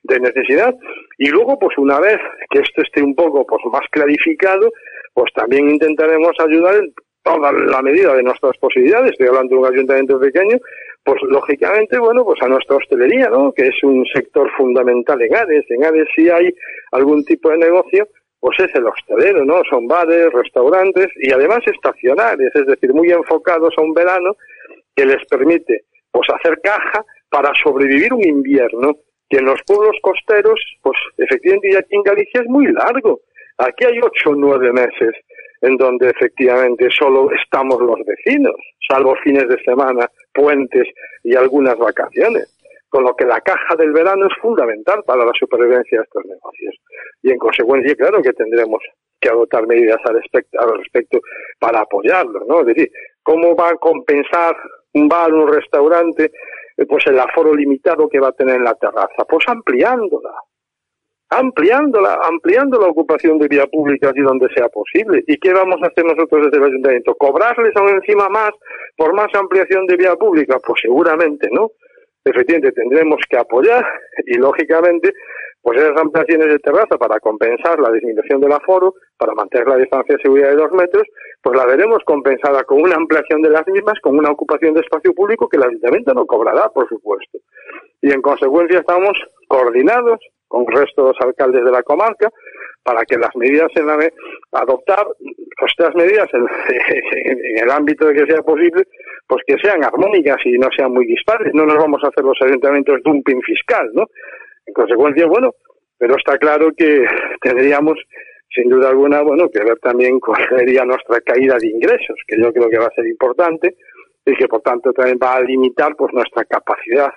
de necesidad y luego pues una vez que esto esté un poco pues más clarificado, pues también intentaremos ayudar en toda la medida de nuestras posibilidades, estoy hablando de un ayuntamiento pequeño, pues lógicamente, bueno, pues a nuestra hostelería, ¿no? Que es un sector fundamental en Ades. En Ades si hay algún tipo de negocio, pues es el hostelero, ¿no? Son bares, restaurantes y además estacionales, es decir, muy enfocados a un verano que les permite, pues hacer caja para sobrevivir un invierno que en los pueblos costeros, pues efectivamente aquí en Galicia es muy largo. Aquí hay ocho o nueve meses en donde efectivamente solo estamos los vecinos, salvo fines de semana, puentes y algunas vacaciones. Con lo que la caja del verano es fundamental para la supervivencia de estos negocios. Y en consecuencia, claro que tendremos que adoptar medidas al respecto, para apoyarlos, ¿no? Es decir, ¿cómo va a compensar un bar, un restaurante, eh, pues el aforo limitado que va a tener en la terraza? Pues ampliándola, ampliándola, ampliando la ocupación de vía pública allí donde sea posible. ¿Y qué vamos a hacer nosotros desde el ayuntamiento? ¿Cobrarles aún encima más por más ampliación de vía pública? Pues seguramente no. Efectivamente, tendremos que apoyar y, lógicamente, pues esas ampliaciones de terraza para compensar la disminución del aforo, para mantener la distancia de seguridad de dos metros, pues la veremos compensada con una ampliación de las mismas, con una ocupación de espacio público que el ayuntamiento no cobrará, por supuesto. Y en consecuencia estamos coordinados con el resto de los alcaldes de la comarca para que las medidas en la adoptar estas medidas en, el ámbito de que sea posible pues que sean armónicas y no sean muy dispares. No nos vamos a hacer los ayuntamientos dumping fiscal no en consecuencia bueno pero está claro que tendríamos sin duda alguna bueno que ver también cuál sería nuestra caída de ingresos que yo creo que va a ser importante y que por tanto también va a limitar pues nuestra capacidad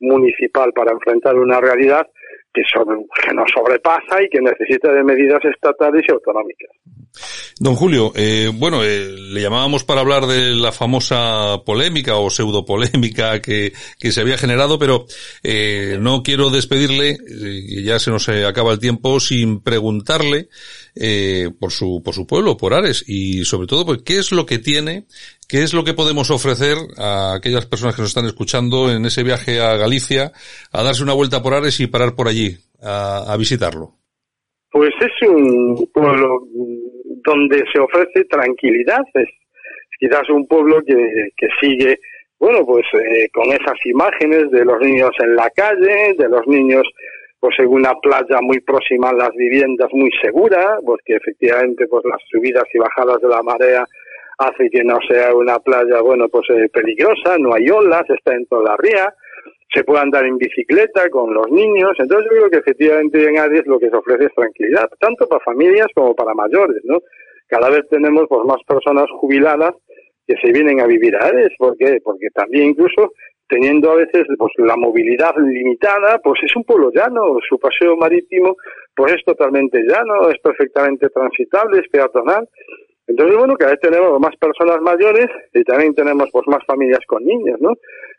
municipal para enfrentar una realidad que, sobrepasa y que necesita de medidas estatales y autonómicas. Don Julio, eh, bueno, eh, le llamábamos para hablar de la famosa polémica o pseudo polémica que, que se había generado, pero eh, no quiero despedirle, eh, ya se nos acaba el tiempo, sin preguntarle eh, por su por su pueblo, por Ares, y sobre todo, pues, qué es lo que tiene, qué es lo que podemos ofrecer a aquellas personas que nos están escuchando en ese viaje a Galicia, a darse una vuelta por Ares y parar por allí, a, visitarlo. Pues es un pueblo donde se ofrece tranquilidad. Es quizás un pueblo que, que sigue, bueno, pues eh, con esas imágenes de los niños en la calle, de los niños pues en una playa muy próxima a las viviendas muy segura, porque efectivamente pues las subidas y bajadas de la marea hace que no sea una playa, bueno, pues eh, peligrosa, no hay olas, está en toda la ría, se puede andar en bicicleta con los niños, entonces yo creo que efectivamente en Aries lo que se ofrece es tranquilidad, tanto para familias como para mayores, ¿no? Cada vez tenemos pues más personas jubiladas que se vienen a vivir a Ares, ¿por qué? Porque también incluso teniendo a veces pues la movilidad limitada, pues es un pueblo llano, su paseo marítimo pues es totalmente llano, es perfectamente transitable, es peatonal. Entonces, bueno, cada vez tenemos más personas mayores y también tenemos pues más familias con niños, ¿no?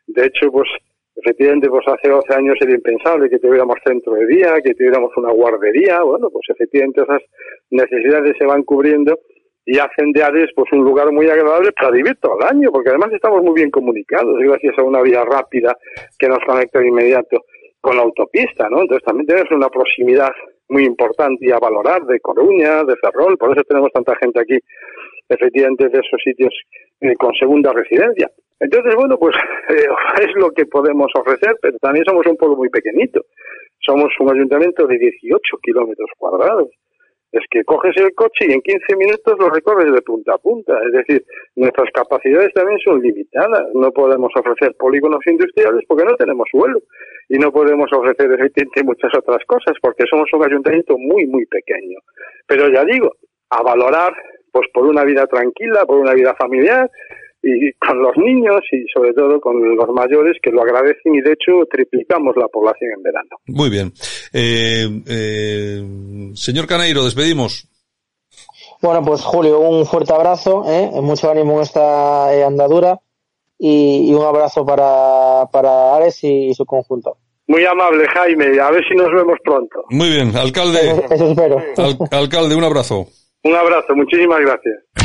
De hecho, pues efectivamente, pues hace 12 años era impensable que tuviéramos centro de día, que tuviéramos una guardería, bueno, pues efectivamente esas necesidades se van cubriendo y hacen de Ares pues un lugar muy agradable para vivir todo el año, porque además estamos muy bien comunicados gracias a una vía rápida que nos conecta de inmediato con la autopista, ¿no? Entonces también tenemos una proximidad muy importante y a valorar de Coruña, de Ferrol, por eso tenemos tanta gente aquí, efectivamente de esos sitios eh, con segunda residencia. Entonces, bueno, pues eh, es lo que podemos ofrecer, pero también somos un pueblo muy pequeñito. Somos un ayuntamiento de 18 kilómetros cuadrados. Es que coges el coche y en 15 minutos lo recorres de punta a punta. Es decir, nuestras capacidades también son limitadas. No podemos ofrecer polígonos industriales porque no tenemos suelo. Y no podemos ofrecer efectivamente muchas otras cosas porque somos un ayuntamiento muy, muy pequeño. Pero ya digo, a valorar pues por una vida tranquila, por una vida familiar y con los niños y sobre todo con los mayores que lo agradecen y de hecho triplicamos la población en verano. Muy bien. Eh, eh, señor Caneiro, despedimos. Bueno, pues Julio, un fuerte abrazo, ¿eh? mucho ánimo en esta eh, andadura y, y, un abrazo para, para Ares y, su conjunto. Muy amable, Jaime. A ver si nos vemos pronto. Muy bien, alcalde. Eso espero. Al, alcalde, un abrazo. Un abrazo, muchísimas gracias.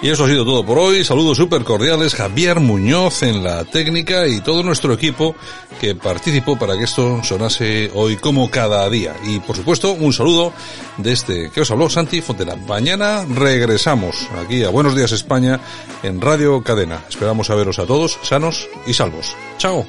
Y eso ha sido todo por hoy. Saludos súper cordiales. Javier Muñoz en la técnica y todo nuestro equipo que participó para que esto sonase hoy como cada día. Y por supuesto, un saludo desde que os habló Santi Fontela. Mañana regresamos aquí a Buenos Días España en Radio Cadena. Esperamos a veros a todos sanos y salvos. Chao.